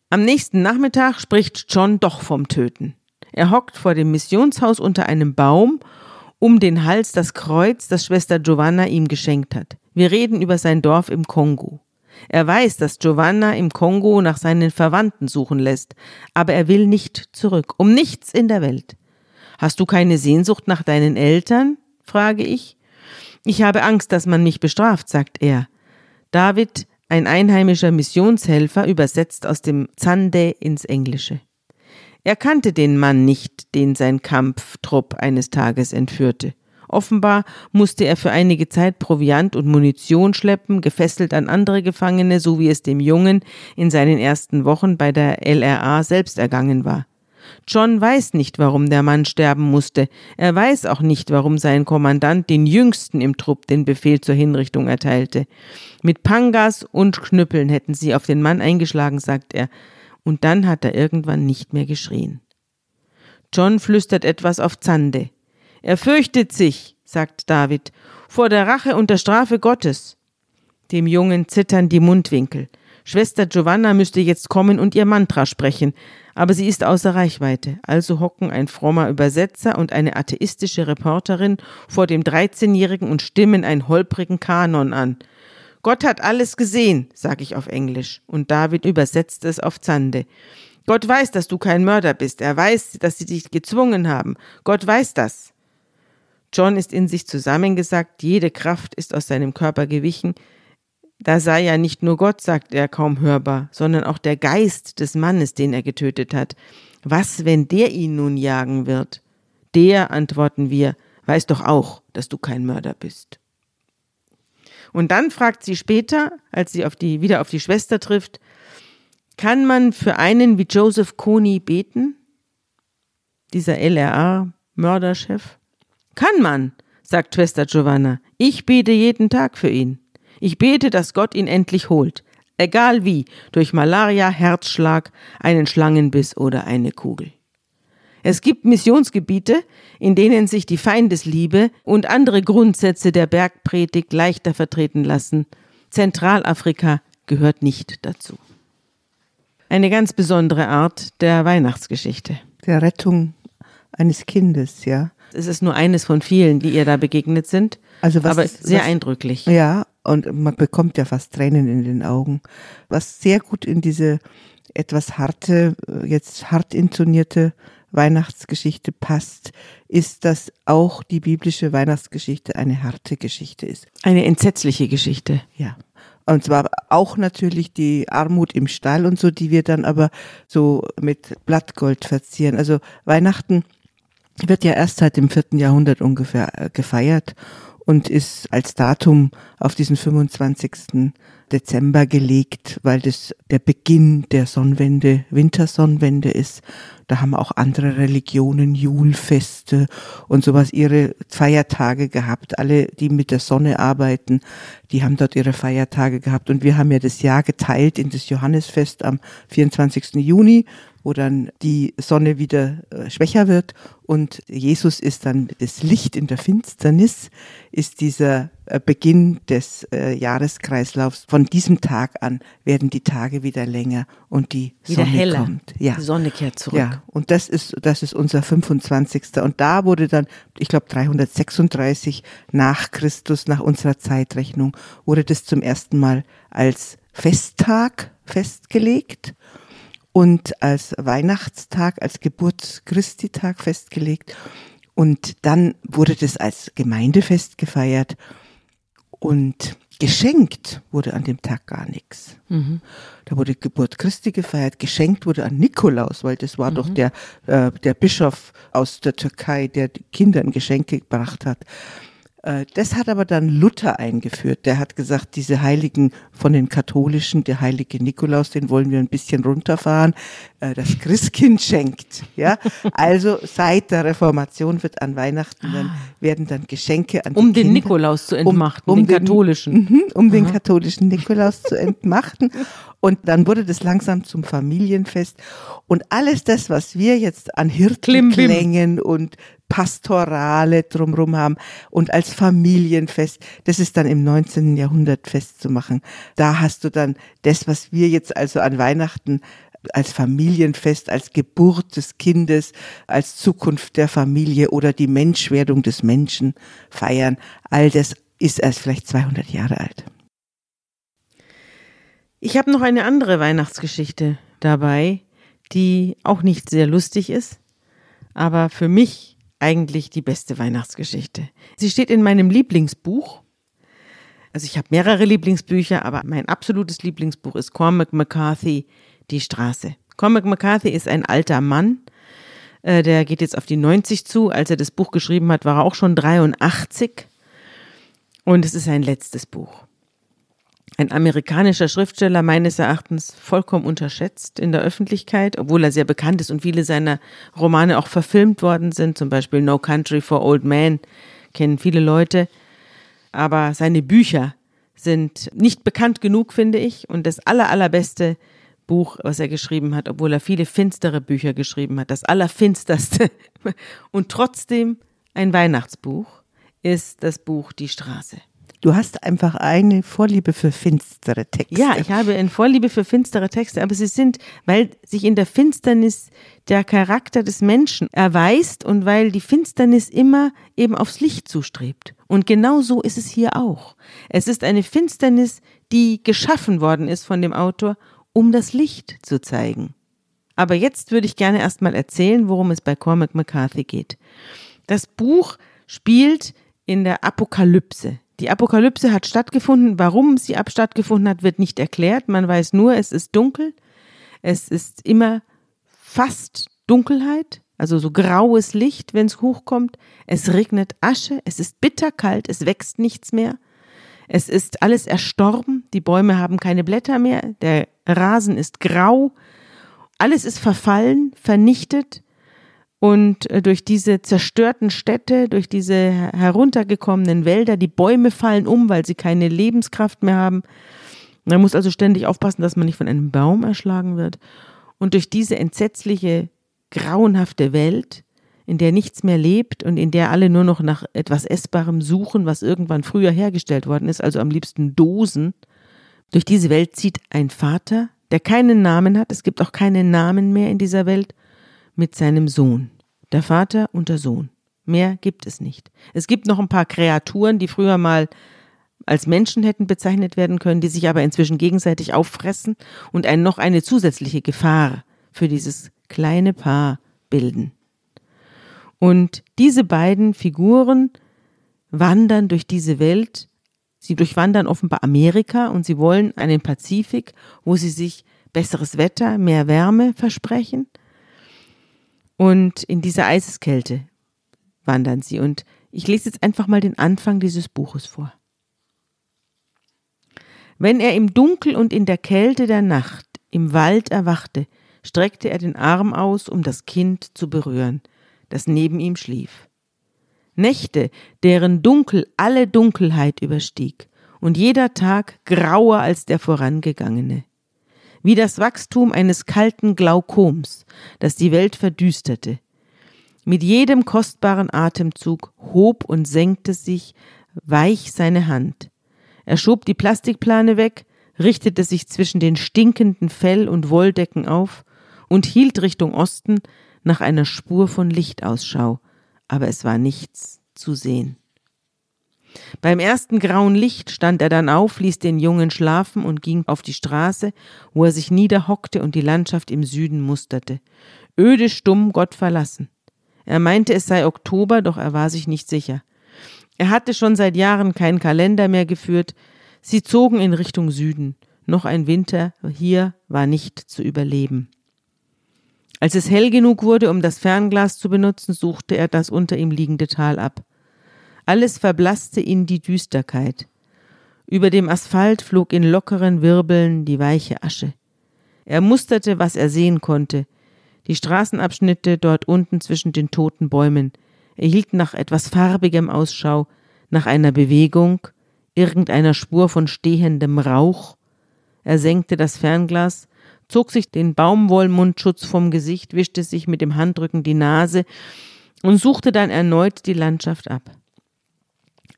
[SPEAKER 2] Am nächsten Nachmittag spricht John doch vom Töten. Er hockt vor dem Missionshaus unter einem Baum, um den Hals das Kreuz, das Schwester Giovanna ihm geschenkt hat. Wir reden über sein Dorf im Kongo. Er weiß, dass Giovanna im Kongo nach seinen Verwandten suchen lässt, aber er will nicht zurück, um nichts in der Welt. Hast du keine Sehnsucht nach deinen Eltern? frage ich. Ich habe Angst, dass man mich bestraft, sagt er. David, ein einheimischer Missionshelfer, übersetzt aus dem Zande ins Englische. Er kannte den Mann nicht, den sein Kampftrupp eines Tages entführte. Offenbar musste er für einige Zeit Proviant und Munition schleppen, gefesselt an andere Gefangene, so wie es dem Jungen in seinen ersten Wochen bei der LRA selbst ergangen war. John weiß nicht, warum der Mann sterben musste. Er weiß auch nicht, warum sein Kommandant den Jüngsten im Trupp den Befehl zur Hinrichtung erteilte. Mit Pangas und Knüppeln hätten sie auf den Mann eingeschlagen, sagt er. Und dann hat er irgendwann nicht mehr geschrien. John flüstert etwas auf Zande. Er fürchtet sich, sagt David, vor der Rache und der Strafe Gottes. Dem Jungen zittern die Mundwinkel. Schwester Giovanna müsste jetzt kommen und ihr Mantra sprechen, aber sie ist außer Reichweite. Also hocken ein frommer Übersetzer und eine atheistische Reporterin vor dem 13-Jährigen und stimmen einen holprigen Kanon an. Gott hat alles gesehen, sage ich auf Englisch, und David übersetzt es auf Zande. Gott weiß, dass du kein Mörder bist. Er weiß, dass sie dich gezwungen haben. Gott weiß das. John ist in sich zusammengesackt, jede Kraft ist aus seinem Körper gewichen. Da sei ja nicht nur Gott, sagt er kaum hörbar, sondern auch der Geist des Mannes, den er getötet hat. Was, wenn der ihn nun jagen wird? Der, antworten wir, weiß doch auch, dass du kein Mörder bist. Und dann fragt sie später, als sie auf die, wieder auf die Schwester trifft, kann man für einen wie Joseph Kony beten? Dieser LRA-Mörderchef? Kann man, sagt Schwester Giovanna. Ich bete jeden Tag für ihn. Ich bete, dass Gott ihn endlich holt. Egal wie, durch Malaria, Herzschlag, einen Schlangenbiss oder eine Kugel. Es gibt Missionsgebiete, in denen sich die Feindesliebe und andere Grundsätze der Bergpredigt leichter vertreten lassen. Zentralafrika gehört nicht dazu. Eine ganz besondere Art der Weihnachtsgeschichte.
[SPEAKER 3] Der Rettung eines Kindes, ja.
[SPEAKER 2] Es ist nur eines von vielen, die ihr da begegnet sind. Also was aber ist, sehr was, eindrücklich.
[SPEAKER 3] Ja, und man bekommt ja fast Tränen in den Augen. Was sehr gut in diese etwas harte, jetzt hart intonierte Weihnachtsgeschichte passt, ist, dass auch die biblische Weihnachtsgeschichte eine harte Geschichte ist.
[SPEAKER 2] Eine entsetzliche Geschichte.
[SPEAKER 3] Ja. Und zwar auch natürlich die Armut im Stall und so, die wir dann aber so mit Blattgold verzieren. Also Weihnachten wird ja erst seit dem vierten Jahrhundert ungefähr äh, gefeiert und ist als Datum auf diesen 25. Dezember gelegt, weil das der Beginn der Sonnenwende, Wintersonnenwende ist. Da haben auch andere Religionen Julfeste und sowas ihre Feiertage gehabt. Alle, die mit der Sonne arbeiten, die haben dort ihre Feiertage gehabt. Und wir haben ja das Jahr geteilt in das Johannesfest am 24. Juni wo dann die Sonne wieder äh, schwächer wird und Jesus ist dann das Licht in der Finsternis, ist dieser äh, Beginn des äh, Jahreskreislaufs. Von diesem Tag an werden die Tage wieder länger und die
[SPEAKER 2] wieder
[SPEAKER 3] Sonne
[SPEAKER 2] heller.
[SPEAKER 3] kommt. Ja.
[SPEAKER 2] Die Sonne kehrt zurück.
[SPEAKER 3] Ja, und das ist, das ist unser 25. Und da wurde dann, ich glaube 336 nach Christus, nach unserer Zeitrechnung, wurde das zum ersten Mal als Festtag festgelegt und als Weihnachtstag, als Geburtschristi-Tag festgelegt. Und dann wurde das als Gemeindefest gefeiert und geschenkt wurde an dem Tag gar nichts.
[SPEAKER 2] Mhm.
[SPEAKER 3] Da wurde Geburt Christi gefeiert, geschenkt wurde an Nikolaus, weil das war doch der, äh, der Bischof aus der Türkei, der Kindern Geschenke gebracht hat. Äh, Das hat aber dann Luther eingeführt. Der hat gesagt, diese Heiligen von den Katholischen, der heilige Nikolaus, den wollen wir ein bisschen runterfahren. Äh, Das Christkind schenkt. Ja, also seit der Reformation wird an Weihnachten dann werden dann Geschenke an
[SPEAKER 2] Um den
[SPEAKER 3] Kinder,
[SPEAKER 2] Nikolaus zu entmachten,
[SPEAKER 3] um
[SPEAKER 2] den katholischen.
[SPEAKER 3] Mhm, um den katholischen Nikolaus zu entmachten. Und dann wurde das langsam zum Familienfest. Und alles das, was wir jetzt an Hirtenklängen und Pastorale drumherum haben und als Familienfest, das ist dann im 19. Jahrhundert festzumachen. Da hast du dann das, was wir jetzt also an Weihnachten als Familienfest, als Geburt des Kindes, als Zukunft der Familie oder die Menschwerdung des Menschen feiern. All das ist erst vielleicht 200 Jahre alt.
[SPEAKER 2] Ich habe noch eine andere Weihnachtsgeschichte dabei, die auch nicht sehr lustig ist, aber für mich eigentlich die beste Weihnachtsgeschichte. Sie steht in meinem Lieblingsbuch. Also ich habe mehrere Lieblingsbücher, aber mein absolutes Lieblingsbuch ist Cormac McCarthy, Die Straße. Cormac McCarthy ist ein alter Mann, äh, der geht jetzt auf die 90 zu. Als er das Buch geschrieben hat, war er auch schon 83. Und es ist sein letztes Buch ein amerikanischer Schriftsteller meines Erachtens vollkommen unterschätzt in der Öffentlichkeit, obwohl er sehr bekannt ist und viele seiner Romane auch verfilmt worden sind, zum Beispiel No Country for Old Men kennen viele Leute, aber seine Bücher sind nicht bekannt genug, finde ich, und das aller, allerbeste Buch, was er geschrieben hat, obwohl er viele finstere Bücher geschrieben hat, das allerfinsterste [laughs] und trotzdem ein Weihnachtsbuch, ist das Buch Die Straße.
[SPEAKER 3] Du hast einfach eine Vorliebe für finstere Texte.
[SPEAKER 2] Ja, ich habe eine Vorliebe für finstere Texte, aber sie sind, weil sich in der Finsternis der Charakter des Menschen erweist und weil die Finsternis immer eben aufs Licht zustrebt. Und genau so ist es hier auch. Es ist eine Finsternis, die geschaffen worden ist von dem Autor, um das Licht zu zeigen. Aber jetzt würde ich gerne erstmal erzählen, worum es bei Cormac McCarthy geht. Das Buch spielt in der Apokalypse. Die Apokalypse hat stattgefunden. Warum sie ab stattgefunden hat, wird nicht erklärt. Man weiß nur, es ist dunkel. Es ist immer fast Dunkelheit, also so graues Licht, wenn es hochkommt. Es regnet Asche. Es ist bitterkalt. Es wächst nichts mehr. Es ist alles erstorben. Die Bäume haben keine Blätter mehr. Der Rasen ist grau. Alles ist verfallen, vernichtet. Und äh, durch diese zerstörten Städte, durch diese heruntergekommenen Wälder, die Bäume fallen um, weil sie keine Lebenskraft mehr haben. Man muss also ständig aufpassen, dass man nicht von einem Baum erschlagen wird. Und durch diese entsetzliche, grauenhafte Welt, in der nichts mehr lebt und in der alle nur noch nach etwas Essbarem suchen, was irgendwann früher hergestellt worden ist, also am liebsten Dosen, durch diese Welt zieht ein Vater, der keinen Namen hat, es gibt auch keinen Namen mehr in dieser Welt, mit seinem Sohn. Der Vater und der Sohn. Mehr gibt es nicht. Es gibt noch ein paar Kreaturen, die früher mal als Menschen hätten bezeichnet werden können, die sich aber inzwischen gegenseitig auffressen und ein, noch eine zusätzliche Gefahr für dieses kleine Paar bilden. Und diese beiden Figuren wandern durch diese Welt. Sie durchwandern offenbar Amerika und sie wollen einen Pazifik, wo sie sich besseres Wetter, mehr Wärme versprechen. Und in dieser Eiseskälte wandern sie. Und Ich lese jetzt einfach mal den Anfang dieses Buches vor. Wenn er im Dunkel und in der Kälte der Nacht im Wald erwachte, streckte er den Arm aus, um das Kind zu berühren, das neben ihm schlief. Nächte, deren Dunkel alle Dunkelheit überstieg und jeder Tag grauer als der vorangegangene. Wie das Wachstum eines kalten Glaukoms, das die Welt verdüsterte. Mit jedem kostbaren Atemzug hob und senkte sich weich seine Hand. Er schob die Plastikplane weg, richtete sich zwischen den stinkenden Fell- und Wolldecken auf und hielt Richtung Osten nach einer Spur von Licht Ausschau, aber es war nichts zu sehen. Beim ersten grauen Licht stand er dann auf, ließ den Jungen schlafen und ging auf die Straße, wo er sich niederhockte und die Landschaft im Süden musterte. Öde, stumm, Gott verlassen. Er meinte, es sei Oktober, doch er war sich nicht sicher. Er hatte schon seit Jahren keinen Kalender mehr geführt. Sie zogen in Richtung Süden. Noch ein Winter hier war nicht zu überleben. Als es hell genug wurde, um das Fernglas zu benutzen, suchte er das unter ihm liegende Tal ab. Alles verblasste in die Düsterkeit. Über dem Asphalt flog in lockeren Wirbeln die weiche Asche. Er musterte, was er sehen konnte. Die Straßenabschnitte dort unten zwischen den toten Bäumen. Er hielt nach etwas Farbigem Ausschau, nach einer Bewegung, irgendeiner Spur von stehendem Rauch. Er senkte das Fernglas, zog sich den Baumwollmundschutz vom Gesicht, wischte sich mit dem Handrücken die Nase und suchte dann erneut die Landschaft ab.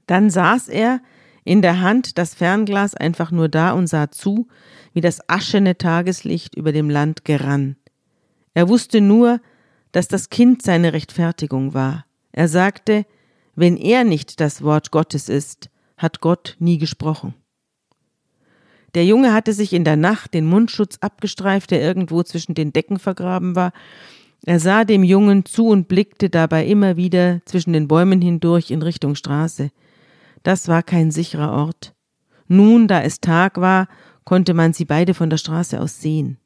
[SPEAKER 2] Dann saß er, in der Hand das Fernglas einfach nur da und sah zu, wie das aschene Tageslicht über dem Land gerann. Er wusste nur, dass das Kind seine Rechtfertigung war. Er sagte, wenn er nicht das Wort Gottes ist, hat Gott nie gesprochen. Der Junge hatte sich in der Nacht den Mundschutz abgestreift, der irgendwo zwischen den Decken vergraben war. Er sah dem Jungen zu und blickte dabei immer wieder zwischen den Bäumen hindurch in Richtung Straße. Das war kein sicherer Ort. Nun, da es Tag war, konnte man sie beide von der Straße aus sehen.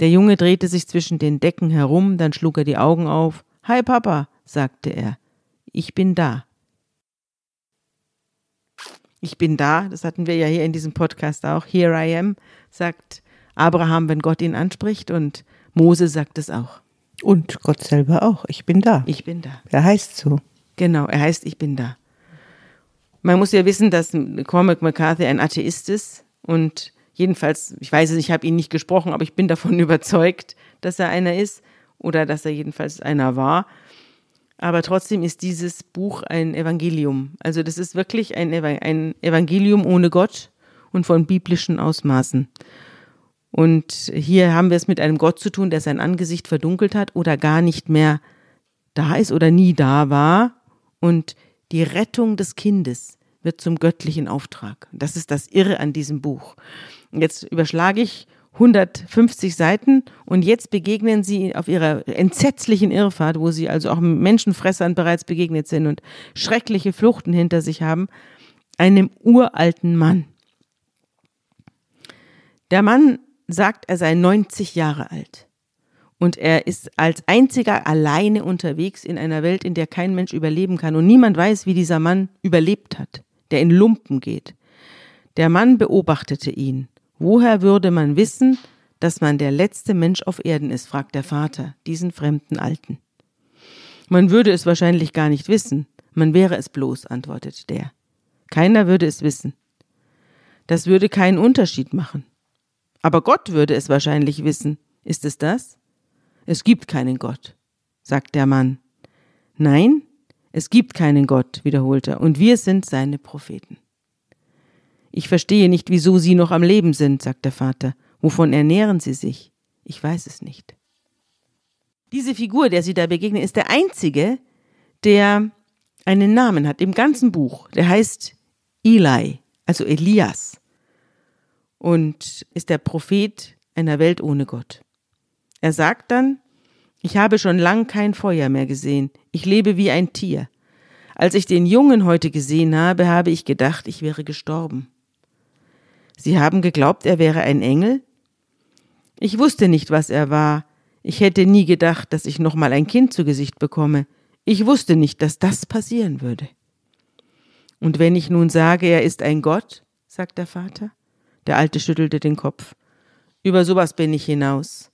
[SPEAKER 2] Der Junge drehte sich zwischen den Decken herum, dann schlug er die Augen auf. Hi Papa, sagte er. Ich bin da. Ich bin da, das hatten wir ja hier in diesem Podcast auch. Here I am, sagt Abraham, wenn Gott ihn anspricht und Mose sagt es auch.
[SPEAKER 3] Und Gott selber auch. Ich bin da.
[SPEAKER 2] Ich bin da.
[SPEAKER 3] Er heißt so.
[SPEAKER 2] Genau, er heißt Ich bin da. Man muss ja wissen, dass Cormac McCarthy ein Atheist ist und jedenfalls, ich weiß es, ich habe ihn nicht gesprochen, aber ich bin davon [laughs] überzeugt, dass er einer ist oder dass er jedenfalls einer war. Aber trotzdem ist dieses Buch ein Evangelium. Also das ist wirklich ein, Evangelium ohne Gott und von biblischen Ausmaßen. Und hier haben wir es mit einem Gott zu tun, der sein Angesicht verdunkelt hat oder gar nicht mehr da ist oder nie da war. Und die Rettung des Kindes wird zum göttlichen Auftrag. Das ist das Irre an diesem Buch. Jetzt überschlage ich 150 Seiten und jetzt begegnen sie auf ihrer entsetzlichen Irrfahrt, wo sie also auch Menschenfressern bereits begegnet sind und schreckliche Fluchten hinter sich haben, einem uralten Mann. Der Mann sagt, er sei 90 Jahre alt und er ist als einziger alleine unterwegs in einer Welt, in der kein Mensch überleben kann und niemand weiß, wie dieser Mann überlebt hat, der in Lumpen geht. Der Mann beobachtete ihn Woher würde man wissen, dass man der letzte Mensch auf Erden ist, fragt der Vater, diesen fremden Alten. Man würde es wahrscheinlich gar nicht wissen, man wäre es bloß, antwortet der. Keiner würde es wissen. Das würde keinen Unterschied machen. Aber Gott würde es wahrscheinlich wissen. Ist es das? Es gibt keinen Gott, sagt der Mann. Nein, es gibt keinen Gott, wiederholt er, und wir sind seine Propheten. Ich verstehe nicht, wieso Sie noch am Leben sind, sagt der Vater. Wovon ernähren Sie sich? Ich weiß es nicht. Diese Figur, der Sie da begegnen, ist der einzige, der einen Namen hat im ganzen Buch. Der heißt Eli, also Elias. Und ist der Prophet einer Welt ohne Gott. Er sagt dann, ich habe schon lang kein Feuer mehr gesehen. Ich lebe wie ein Tier. Als ich den Jungen heute gesehen habe, habe ich gedacht, ich wäre gestorben. Sie haben geglaubt, er wäre ein Engel? Ich wusste nicht, was er war. Ich hätte nie gedacht, dass ich noch mal ein Kind zu Gesicht bekomme. Ich wusste nicht, dass das passieren würde. Und wenn ich nun sage, er ist ein Gott, sagt der Vater, der Alte schüttelte den Kopf. Über sowas bin ich hinaus.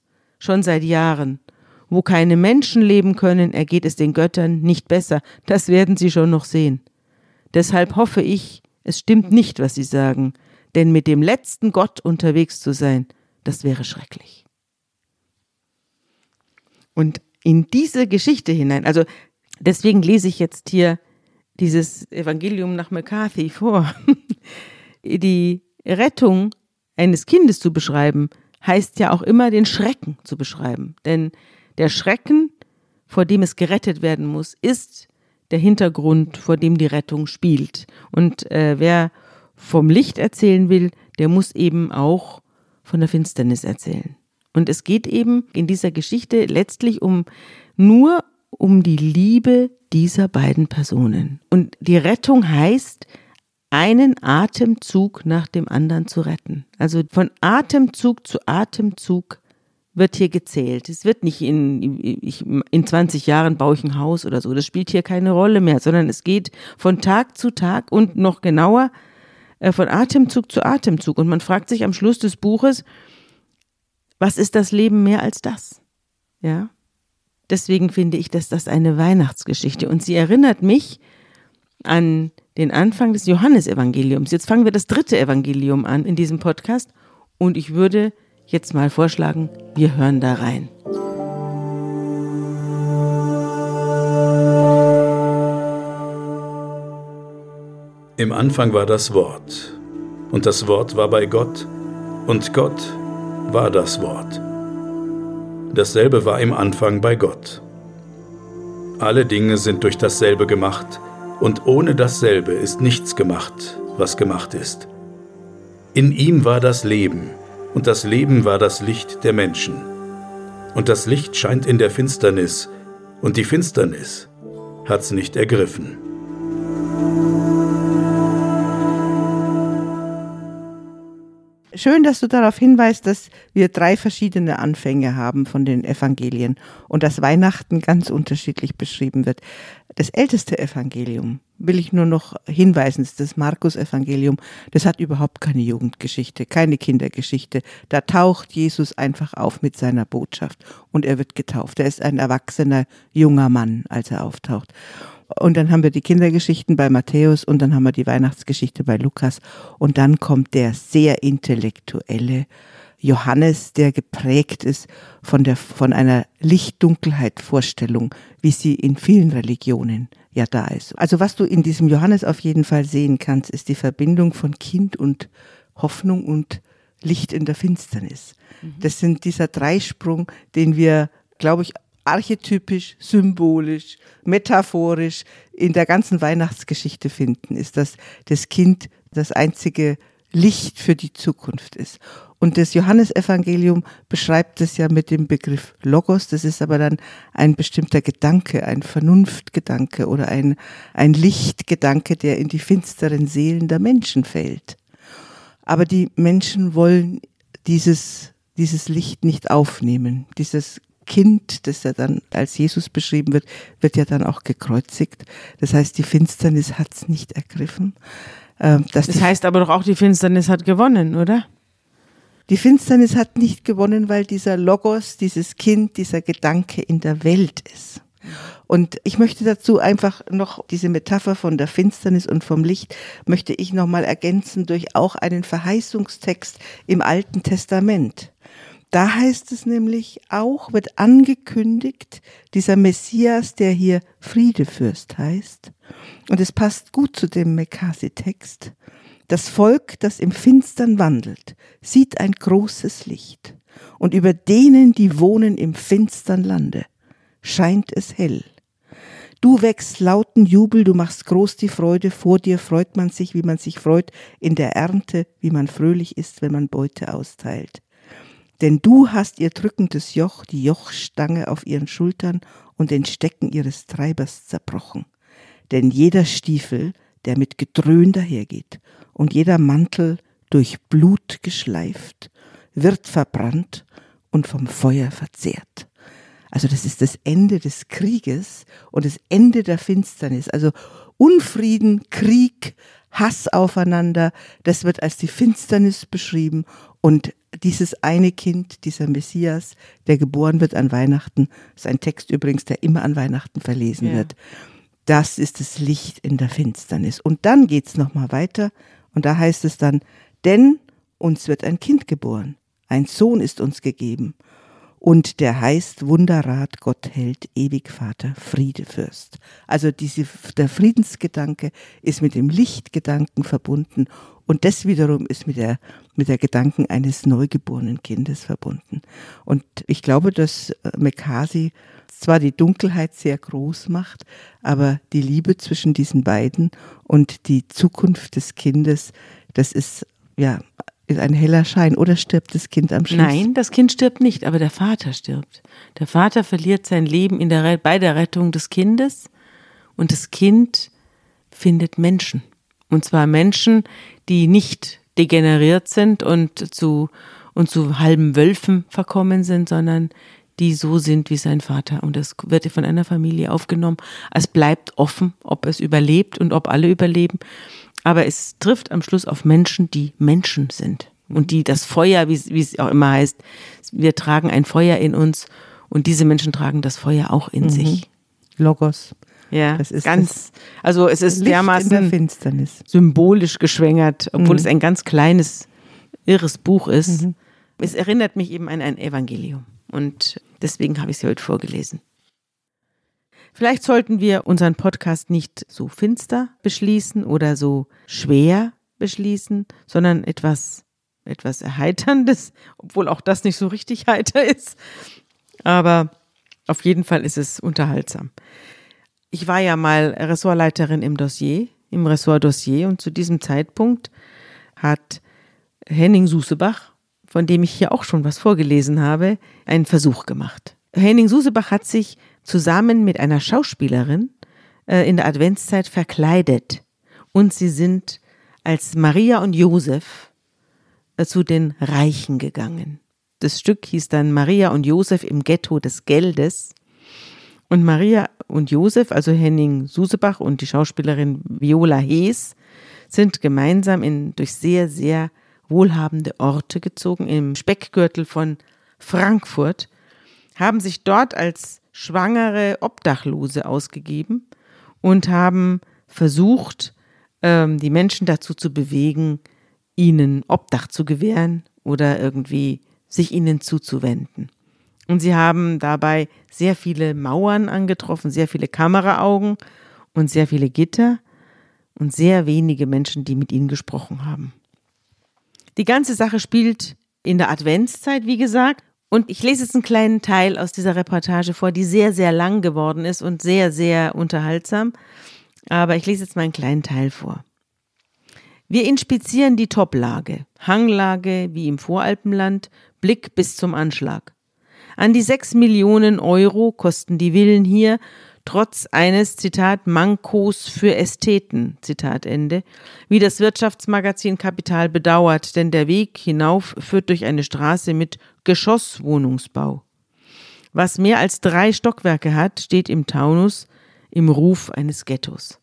[SPEAKER 2] Schon seit Jahren. Wo keine Menschen leben können, ergeht es den Göttern nicht besser. Das werden Sie schon noch sehen. Deshalb hoffe ich, es stimmt nicht, was Sie sagen. Denn mit dem letzten Gott unterwegs zu sein, das wäre schrecklich. Und in diese Geschichte hinein, also deswegen lese ich jetzt hier dieses Evangelium nach McCarthy vor. [laughs] Die Rettung eines Kindes zu beschreiben, heißt ja auch immer den Schrecken zu beschreiben. Denn der Schrecken, vor dem es gerettet werden muss, ist der Hintergrund, vor dem die Rettung spielt. Und äh, wer vom Licht erzählen will, der muss eben auch von der Finsternis erzählen. Und es geht eben in dieser Geschichte letztlich um nur um die Liebe dieser beiden Personen. Und die Rettung heißt, einen Atemzug nach dem anderen zu retten. Also von Atemzug zu Atemzug wird hier gezählt. Es wird nicht in, ich, in 20 Jahren baue ich ein Haus oder so. Das spielt hier keine Rolle mehr, sondern es geht von Tag zu Tag und noch genauer äh, von Atemzug zu Atemzug. Und man fragt sich am Schluss des Buches, was ist das Leben mehr als das? Ja. Deswegen finde ich, dass das eine Weihnachtsgeschichte und sie erinnert mich an den Anfang des Johannesevangeliums. Jetzt fangen wir das dritte Evangelium an in diesem Podcast und ich würde jetzt mal vorschlagen, wir hören da rein.
[SPEAKER 1] Im Anfang war das Wort, und das Wort war bei Gott, und Gott war das Wort. Dasselbe war im Anfang bei Gott. Alle Dinge sind durch dasselbe gemacht, und ohne dasselbe ist nichts gemacht, was gemacht ist. In ihm war das Leben, und das Leben war das Licht der Menschen. Und das Licht scheint in der Finsternis, und die Finsternis hat's nicht ergriffen.
[SPEAKER 3] Schön, dass du darauf hinweist, dass wir drei verschiedene Anfänge haben von den Evangelien und dass Weihnachten ganz unterschiedlich beschrieben wird. Das älteste Evangelium will ich nur noch hinweisen, ist das Markus-Evangelium. Das hat überhaupt keine Jugendgeschichte, keine Kindergeschichte. Da taucht Jesus einfach auf mit seiner Botschaft und er wird getauft. Er ist ein erwachsener junger Mann, als er auftaucht. Und dann haben wir die Kindergeschichten bei Matthäus und dann haben wir die Weihnachtsgeschichte bei Lukas. Und dann kommt der sehr intellektuelle Johannes, der geprägt ist von der, von einer Licht-Dunkelheit-Vorstellung, wie sie in vielen Religionen ja da ist. Also was du in diesem Johannes auf jeden Fall sehen kannst, ist die Verbindung von Kind und Hoffnung und Licht in der Finsternis. Mhm. Das sind dieser Dreisprung, den wir, glaube ich, archetypisch, symbolisch, metaphorisch in der ganzen Weihnachtsgeschichte finden, ist, dass das Kind das einzige Licht für die Zukunft ist. Und das Johannesevangelium beschreibt es ja mit dem Begriff Logos. Das ist aber dann ein bestimmter Gedanke, ein Vernunftgedanke oder ein, ein Lichtgedanke, der in die finsteren Seelen der Menschen fällt. Aber die Menschen wollen dieses, dieses Licht nicht aufnehmen. Dieses Kind, das ja dann als Jesus beschrieben wird, wird ja dann auch gekreuzigt. Das heißt, die Finsternis hat es nicht ergriffen.
[SPEAKER 2] Ähm, das heißt aber doch auch, die Finsternis hat gewonnen, oder?
[SPEAKER 3] Die Finsternis hat nicht gewonnen, weil dieser Logos, dieses Kind, dieser Gedanke in der Welt ist. Und ich möchte dazu einfach noch diese Metapher von der Finsternis und vom Licht möchte ich nochmal ergänzen durch auch einen Verheißungstext im Alten Testament. Da heißt es nämlich auch, wird angekündigt, dieser Messias, der hier Friedefürst heißt. Und es passt gut zu dem McCarthy-Text. Das Volk, das im Finstern wandelt, sieht ein großes Licht. Und über denen, die wohnen im finstern Lande, scheint es hell. Du wächst lauten Jubel, du machst groß die Freude, vor dir freut man sich, wie man sich freut in der Ernte, wie man fröhlich ist, wenn man Beute austeilt. Denn du hast ihr drückendes Joch, die Jochstange auf ihren Schultern und den Stecken ihres Treibers zerbrochen. Denn jeder Stiefel, der mit Gedröhn dahergeht, und jeder Mantel durch Blut geschleift, wird verbrannt und vom Feuer verzehrt. Also das ist das Ende des Krieges und das Ende der Finsternis. Also Unfrieden, Krieg, Hass aufeinander, das wird als die Finsternis beschrieben und dieses eine Kind, dieser Messias, der geboren wird an Weihnachten, ist ein Text übrigens, der immer an Weihnachten verlesen ja. wird. Das ist das Licht in der Finsternis. Und dann geht's noch mal weiter und da heißt es dann, denn uns wird ein Kind geboren, ein Sohn ist uns gegeben und der heißt Wunderrat, Gott hält, ewig Vater, Friedefürst. Also diese, der Friedensgedanke ist mit dem Lichtgedanken verbunden und das wiederum ist mit der, mit der Gedanken eines neugeborenen Kindes verbunden. Und ich glaube, dass äh, Mekasi zwar die Dunkelheit sehr groß macht, aber die Liebe zwischen diesen beiden und die Zukunft des Kindes, das ist ja ist ein heller Schein oder stirbt das Kind am Schluss?
[SPEAKER 2] Nein, das Kind stirbt nicht, aber der Vater stirbt. Der Vater verliert sein Leben in der, bei der Rettung des Kindes und das Kind findet Menschen. Und zwar Menschen, die nicht degeneriert sind und zu, und zu halben Wölfen verkommen sind, sondern die so sind wie sein Vater. Und das wird von einer Familie aufgenommen. Es bleibt offen, ob es überlebt und ob alle überleben. Aber es trifft am Schluss auf Menschen, die Menschen sind und die das Feuer, wie, es auch immer heißt, wir tragen ein Feuer in uns und diese Menschen tragen das Feuer auch in mhm. sich.
[SPEAKER 3] Logos.
[SPEAKER 2] Ja, das ist ganz, also es ist Licht dermaßen symbolisch geschwängert, obwohl mhm. es ein ganz kleines, irres Buch ist. Mhm. Es erinnert mich eben an ein Evangelium und deswegen habe ich es heute vorgelesen. Vielleicht sollten wir unseren Podcast nicht so finster beschließen oder so schwer beschließen, sondern etwas, etwas Erheiterndes, [laughs] obwohl auch das nicht so richtig heiter ist. Aber auf jeden Fall ist es unterhaltsam. Ich war ja mal Ressortleiterin im Dossier, im Ressort Dossier und zu diesem Zeitpunkt hat Henning Susebach, von dem ich hier auch schon was vorgelesen habe, einen Versuch gemacht. Henning Susebach hat sich zusammen mit einer Schauspielerin äh, in der Adventszeit verkleidet. Und sie sind als Maria und Josef äh, zu den Reichen gegangen. Das Stück hieß dann Maria und Josef im Ghetto des Geldes. Und Maria und Josef, also Henning Susebach und die Schauspielerin Viola Hees, sind gemeinsam in, durch sehr, sehr wohlhabende Orte gezogen, im Speckgürtel von Frankfurt, haben sich dort als schwangere Obdachlose ausgegeben und haben versucht, ähm, die Menschen dazu zu bewegen, ihnen Obdach zu gewähren oder irgendwie sich ihnen zuzuwenden. Und sie haben dabei sehr viele Mauern angetroffen, sehr viele Kameraaugen und sehr viele Gitter und sehr wenige Menschen, die mit ihnen gesprochen haben. Die ganze Sache spielt in der Adventszeit, wie gesagt, und ich lese jetzt einen kleinen Teil aus dieser Reportage vor, die sehr, sehr lang geworden ist und sehr, sehr unterhaltsam. Aber ich lese jetzt mal einen kleinen Teil vor. Wir inspizieren die Toplage, Hanglage wie im Voralpenland, Blick bis zum Anschlag. An die sechs Millionen Euro kosten die Villen hier, trotz eines, Zitat, Mankos für Ästheten, Zitat Ende, wie das Wirtschaftsmagazin Kapital bedauert, denn der Weg hinauf führt durch eine Straße mit Geschosswohnungsbau. Was mehr als drei Stockwerke hat, steht im Taunus im Ruf eines Ghettos.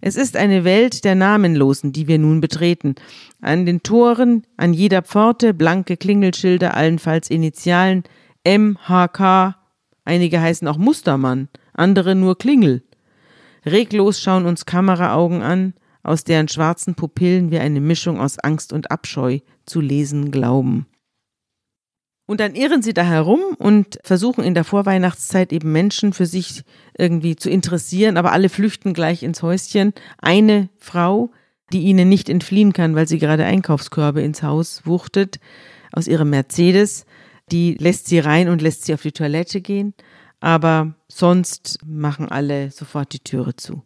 [SPEAKER 2] Es ist eine Welt der Namenlosen, die wir nun betreten. An den Toren, an jeder Pforte blanke Klingelschilder, allenfalls Initialen MHK, einige heißen auch Mustermann, andere nur Klingel. Reglos schauen uns Kameraaugen an, aus deren schwarzen Pupillen wir eine Mischung aus Angst und Abscheu zu lesen glauben. Und dann irren sie da herum und versuchen in der Vorweihnachtszeit eben Menschen für sich irgendwie zu interessieren, aber alle flüchten gleich ins Häuschen. Eine Frau, die ihnen nicht entfliehen kann, weil sie gerade Einkaufskörbe ins Haus wuchtet, aus ihrem Mercedes, die lässt sie rein und lässt sie auf die Toilette gehen aber sonst machen alle sofort die Türe zu.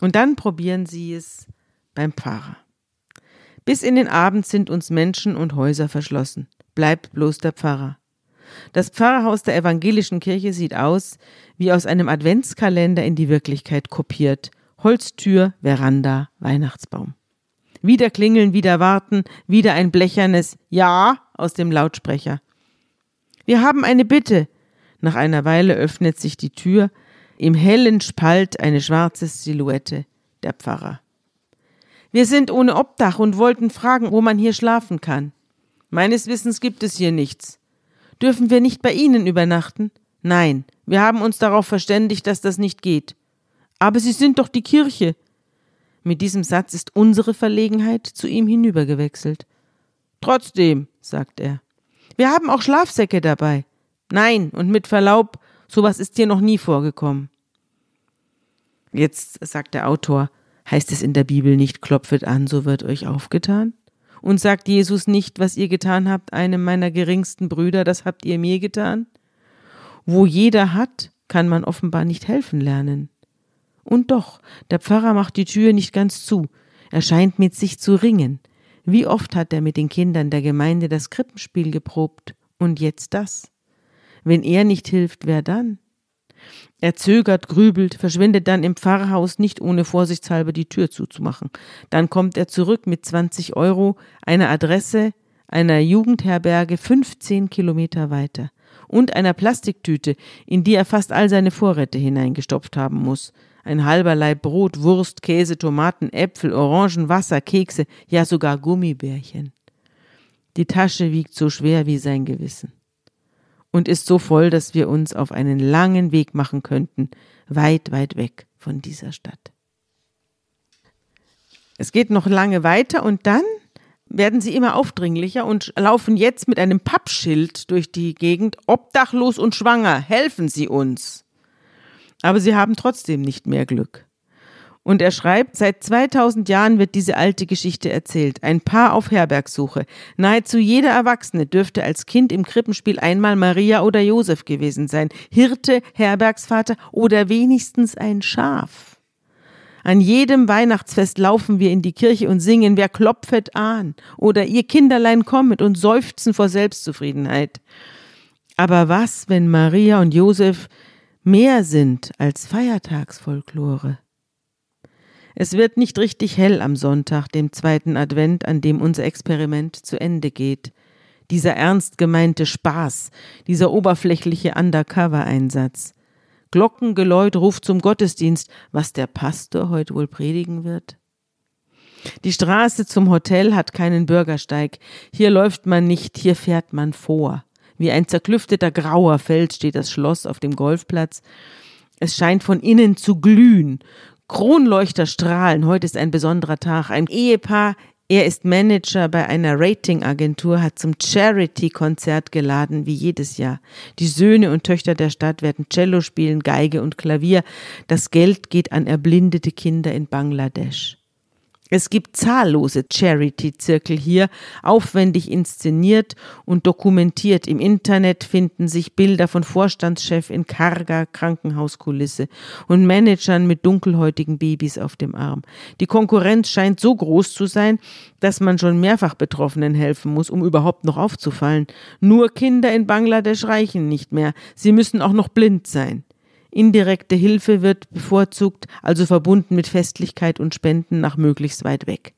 [SPEAKER 2] Und dann probieren sie es beim Pfarrer. Bis in den Abend sind uns Menschen und Häuser verschlossen. Bleibt bloß der Pfarrer. Das Pfarrerhaus der evangelischen Kirche sieht aus wie aus einem Adventskalender in die Wirklichkeit kopiert. Holztür, Veranda, Weihnachtsbaum. Wieder klingeln, wieder warten, wieder ein blechernes Ja aus dem Lautsprecher. Wir haben eine Bitte, Nach einer Weile öffnet sich die Tür, im hellen Spalt eine schwarze Silhouette, der Pfarrer. Wir sind ohne Obdach und wollten fragen, wo man hier schlafen kann. Meines Wissens gibt es hier nichts. Dürfen wir nicht bei Ihnen übernachten? Nein, wir haben uns darauf verständigt, dass das nicht geht. Aber Sie sind doch die Kirche. Mit diesem Satz ist unsere Verlegenheit zu ihm hinübergewechselt. Trotzdem, sagt er. Wir haben auch Schlafsäcke dabei. Nein, und mit Verlaub, sowas ist hier noch nie vorgekommen. Jetzt sagt der Autor, heißt es in der Bibel nicht, klopfet an, so wird euch aufgetan? Und sagt Jesus nicht, was ihr getan habt, einem meiner geringsten Brüder, das habt ihr mir getan? Wo jeder hat, kann man offenbar nicht helfen lernen. Und doch, der Pfarrer macht die Tür nicht ganz zu, er scheint mit sich zu ringen. Wie oft hat er mit den Kindern der Gemeinde das Krippenspiel geprobt und jetzt das? Wenn er nicht hilft, wer dann? Er zögert, grübelt, verschwindet dann im Pfarrhaus, nicht ohne vorsichtshalber die Tür zuzumachen. Dann kommt er zurück mit 20 Euro, einer Adresse, einer Jugendherberge 15 Kilometer weiter und einer Plastiktüte, in die er fast all seine Vorräte hineingestopft haben muss ein halber Laib Brot, Wurst, Käse, Tomaten, Äpfel, Orangen, Wasser, Kekse, ja sogar Gummibärchen. Die Tasche wiegt so schwer wie sein Gewissen und ist so voll, dass wir uns auf einen langen Weg machen könnten, weit, weit weg von dieser Stadt. Es geht noch lange weiter und dann werden sie immer aufdringlicher und laufen jetzt mit einem Pappschild durch die Gegend, obdachlos und schwanger, helfen Sie uns. Aber sie haben trotzdem nicht mehr Glück. Und er schreibt, seit 2000 Jahren wird diese alte Geschichte erzählt. Ein Paar auf Herbergsuche. Nahezu jeder Erwachsene dürfte als Kind im Krippenspiel einmal Maria oder Josef gewesen sein. Hirte, Herbergsvater oder wenigstens ein Schaf. An jedem Weihnachtsfest laufen wir in die Kirche und singen, wer klopfet an? Oder ihr Kinderlein kommet und seufzen vor Selbstzufriedenheit. Aber was, wenn Maria und Josef mehr sind als Feiertagsfolklore. Es wird nicht richtig hell am Sonntag, dem zweiten Advent, an dem unser Experiment zu Ende geht. Dieser ernst gemeinte Spaß, dieser oberflächliche Undercover-Einsatz. Glockengeläut ruft zum Gottesdienst, was der Pastor heute wohl predigen wird. Die Straße zum Hotel hat keinen Bürgersteig. Hier läuft man nicht, hier fährt man vor. Wie ein zerklüfteter grauer Fels steht das Schloss auf dem Golfplatz. Es scheint von innen zu glühen. Kronleuchter strahlen. Heute ist ein besonderer Tag. Ein Ehepaar, er ist Manager bei einer Ratingagentur, hat zum Charity-Konzert geladen, wie jedes Jahr. Die Söhne und Töchter der Stadt werden Cello spielen, Geige und Klavier. Das Geld geht an erblindete Kinder in Bangladesch. Es gibt zahllose Charity-Zirkel hier, aufwendig inszeniert und dokumentiert. Im Internet finden sich Bilder von Vorstandschef in karger Krankenhauskulisse und Managern mit dunkelhäutigen Babys auf dem Arm. Die Konkurrenz scheint so groß zu sein, dass man schon mehrfach Betroffenen helfen muss, um überhaupt noch aufzufallen. Nur Kinder in Bangladesch reichen nicht mehr. Sie müssen auch noch blind sein. Indirekte Hilfe wird bevorzugt, also verbunden mit Festlichkeit und Spenden nach möglichst weit weg.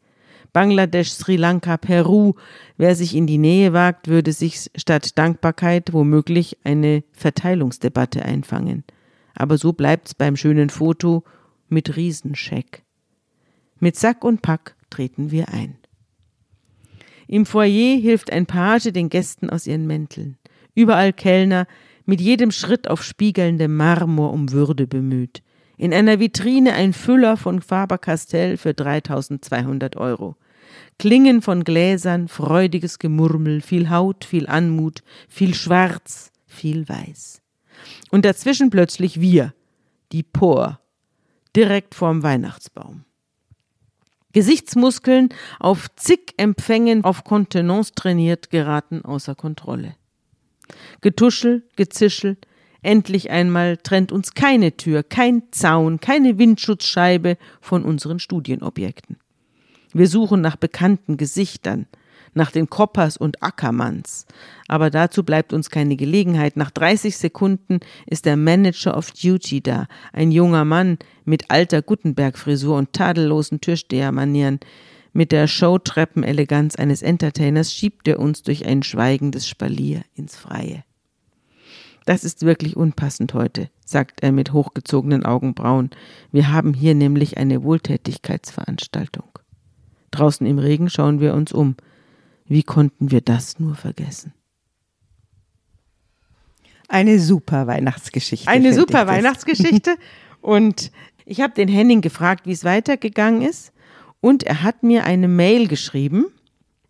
[SPEAKER 2] Bangladesch, Sri Lanka, Peru. Wer sich in die Nähe wagt, würde sich statt Dankbarkeit womöglich eine Verteilungsdebatte einfangen. Aber so bleibt's beim schönen Foto mit Riesenscheck. Mit Sack und Pack treten wir ein. Im Foyer hilft ein Page den Gästen aus ihren Mänteln. Überall Kellner, mit jedem Schritt auf spiegelndem Marmor um Würde bemüht. In einer Vitrine ein Füller von Faber-Castell für 3200 Euro. Klingen von Gläsern, freudiges Gemurmel, viel Haut, viel Anmut, viel Schwarz, viel Weiß. Und dazwischen plötzlich wir, die Por, direkt vorm Weihnachtsbaum. Gesichtsmuskeln auf zig Empfängen auf Kontenance trainiert geraten außer Kontrolle. Getuschel, Gezischel, endlich einmal trennt uns keine Tür, kein Zaun, keine Windschutzscheibe von unseren Studienobjekten. Wir suchen nach bekannten Gesichtern, nach den Koppers und Ackermanns. Aber dazu bleibt uns keine Gelegenheit. Nach 30 Sekunden ist der Manager of Duty da, ein junger Mann mit alter Gutenberg-Frisur und tadellosen Türstehermanieren. Mit der Showtreppeneleganz eines Entertainers schiebt er uns durch ein schweigendes Spalier ins Freie. Das ist wirklich unpassend heute, sagt er mit hochgezogenen Augenbrauen. Wir haben hier nämlich eine Wohltätigkeitsveranstaltung. Draußen im Regen schauen wir uns um. Wie konnten wir das nur vergessen?
[SPEAKER 3] Eine super Weihnachtsgeschichte.
[SPEAKER 2] Eine super Weihnachtsgeschichte. [laughs] Und ich habe den Henning gefragt, wie es weitergegangen ist. Und er hat mir eine Mail geschrieben,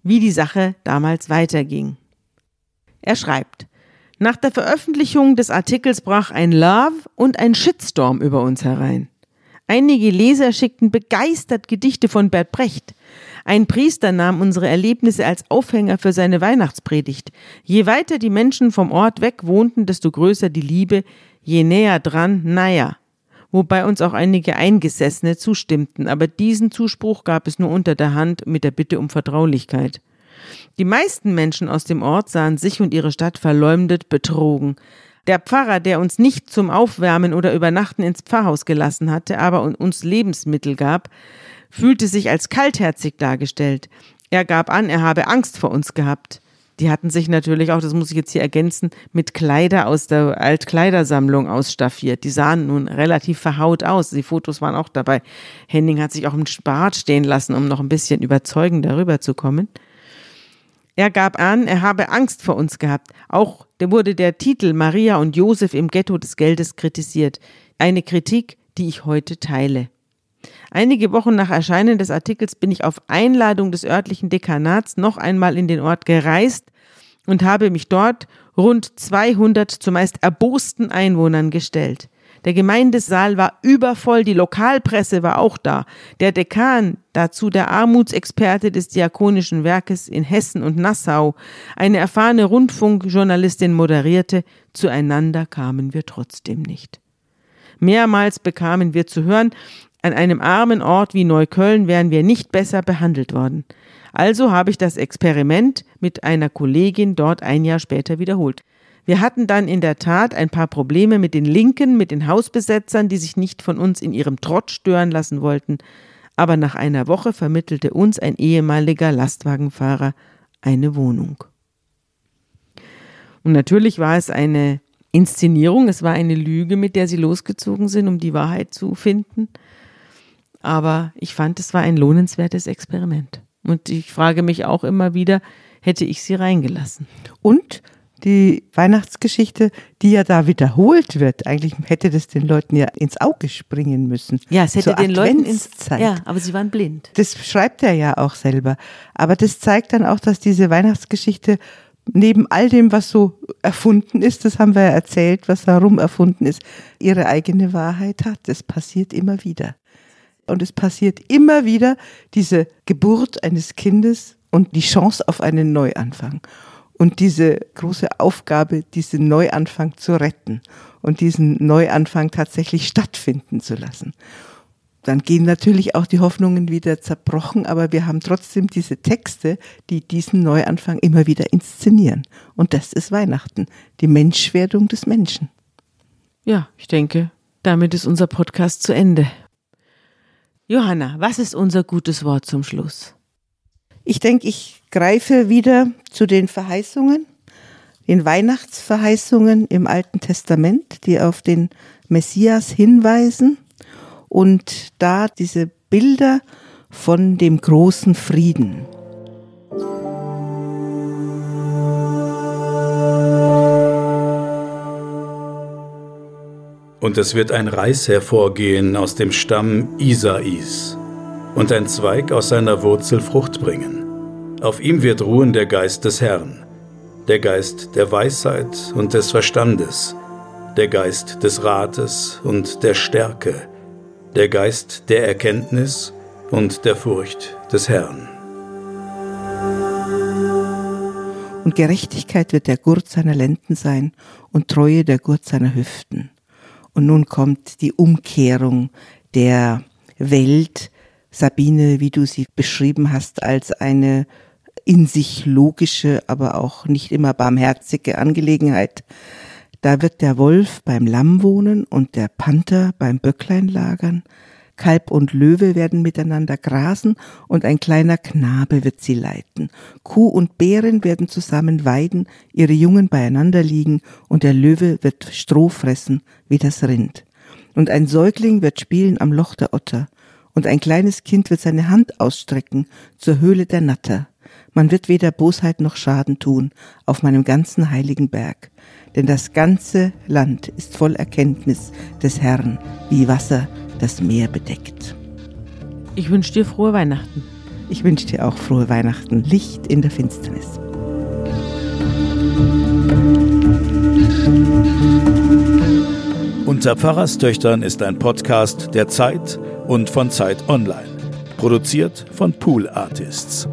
[SPEAKER 2] wie die Sache damals weiterging. Er schreibt, nach der Veröffentlichung des Artikels brach ein Love und ein Shitstorm über uns herein. Einige Leser schickten begeistert Gedichte von Bert Brecht. Ein Priester nahm unsere Erlebnisse als Aufhänger für seine Weihnachtspredigt. Je weiter die Menschen vom Ort weg wohnten, desto größer die Liebe, je näher dran, naja. Wobei uns auch einige Eingesessene zustimmten, aber diesen Zuspruch gab es nur unter der Hand mit der Bitte um Vertraulichkeit. Die meisten Menschen aus dem Ort sahen sich und ihre Stadt verleumdet, betrogen. Der Pfarrer, der uns nicht zum Aufwärmen oder Übernachten ins Pfarrhaus gelassen hatte, aber uns Lebensmittel gab, fühlte sich als kaltherzig dargestellt. Er gab an, er habe Angst vor uns gehabt. Die hatten sich natürlich auch, das muss ich jetzt hier ergänzen, mit Kleider aus der Altkleidersammlung ausstaffiert. Die sahen nun relativ verhaut aus. Die Fotos waren auch dabei. Henning hat sich auch im Bart stehen lassen, um noch ein bisschen überzeugend darüber zu kommen. Er gab an, er habe Angst vor uns gehabt. Auch wurde der Titel Maria und Josef im Ghetto des Geldes kritisiert. Eine Kritik, die ich heute teile. Einige Wochen nach Erscheinen des Artikels bin ich auf Einladung des örtlichen Dekanats noch einmal in den Ort gereist und habe mich dort rund 200 zumeist erbosten Einwohnern gestellt. Der Gemeindesaal war übervoll, die Lokalpresse war auch da. Der Dekan, dazu der Armutsexperte des Diakonischen Werkes in Hessen und Nassau, eine erfahrene Rundfunkjournalistin moderierte, zueinander kamen wir trotzdem nicht. Mehrmals bekamen wir zu hören, an einem armen Ort wie Neukölln wären wir nicht besser behandelt worden. Also habe ich das Experiment mit einer Kollegin dort ein Jahr später wiederholt. Wir hatten dann in der Tat ein paar Probleme mit den Linken, mit den Hausbesetzern, die sich nicht von uns in ihrem Trott stören lassen wollten. Aber nach einer Woche vermittelte uns ein ehemaliger Lastwagenfahrer eine Wohnung. Und natürlich war es eine Inszenierung, es war eine Lüge, mit der sie losgezogen sind, um die Wahrheit zu finden. Aber ich fand, es war ein lohnenswertes Experiment. Und ich frage mich auch immer wieder, hätte ich sie reingelassen?
[SPEAKER 3] Und die Weihnachtsgeschichte, die ja da wiederholt wird. Eigentlich hätte das den Leuten ja ins Auge springen müssen.
[SPEAKER 2] Ja, es hätte den Leuten ins Ja, aber sie waren blind.
[SPEAKER 3] Das schreibt er ja auch selber. Aber das zeigt dann auch, dass diese Weihnachtsgeschichte neben all dem, was so erfunden ist, das haben wir ja erzählt, was darum erfunden ist, ihre eigene Wahrheit hat. Das passiert immer wieder. Und es passiert immer wieder diese Geburt eines Kindes und die Chance auf einen Neuanfang und diese große Aufgabe, diesen Neuanfang zu retten und diesen Neuanfang tatsächlich stattfinden zu lassen. Dann gehen natürlich auch die Hoffnungen wieder zerbrochen, aber wir haben trotzdem diese Texte, die diesen Neuanfang immer wieder inszenieren. Und das ist Weihnachten, die Menschwerdung des Menschen.
[SPEAKER 2] Ja, ich denke, damit ist unser Podcast zu Ende. Johanna, was ist unser gutes Wort zum Schluss?
[SPEAKER 3] Ich denke, ich greife wieder zu den Verheißungen, den Weihnachtsverheißungen im Alten Testament, die auf den Messias hinweisen und da diese Bilder von dem großen Frieden.
[SPEAKER 1] Und es wird ein Reis hervorgehen aus dem Stamm Isais und ein Zweig aus seiner Wurzel Frucht bringen. Auf ihm wird ruhen der Geist des Herrn, der Geist der Weisheit und des Verstandes, der Geist des Rates und der Stärke, der Geist der Erkenntnis und der Furcht des Herrn.
[SPEAKER 3] Und Gerechtigkeit wird der Gurt seiner Lenden sein und Treue der Gurt seiner Hüften. Und nun kommt die Umkehrung der Welt, Sabine, wie du sie beschrieben hast, als eine in sich logische, aber auch nicht immer barmherzige Angelegenheit. Da wird der Wolf beim Lamm wohnen und der Panther beim Böcklein lagern. Kalb und Löwe werden miteinander grasen und ein kleiner Knabe wird sie leiten. Kuh und Bären werden zusammen weiden, ihre Jungen beieinander liegen und der Löwe wird Stroh fressen wie das Rind. Und ein Säugling wird spielen am Loch der Otter und ein kleines Kind wird seine Hand ausstrecken zur Höhle der Natter. Man wird weder Bosheit noch Schaden tun auf meinem ganzen heiligen Berg, denn das ganze Land ist voll Erkenntnis des Herrn, wie Wasser das Meer bedeckt.
[SPEAKER 2] Ich wünsche dir frohe Weihnachten.
[SPEAKER 3] Ich wünsche dir auch frohe Weihnachten, Licht in der Finsternis.
[SPEAKER 1] Unter Pfarrerstöchtern ist ein Podcast der Zeit und von Zeit Online. Produziert von Pool Artists.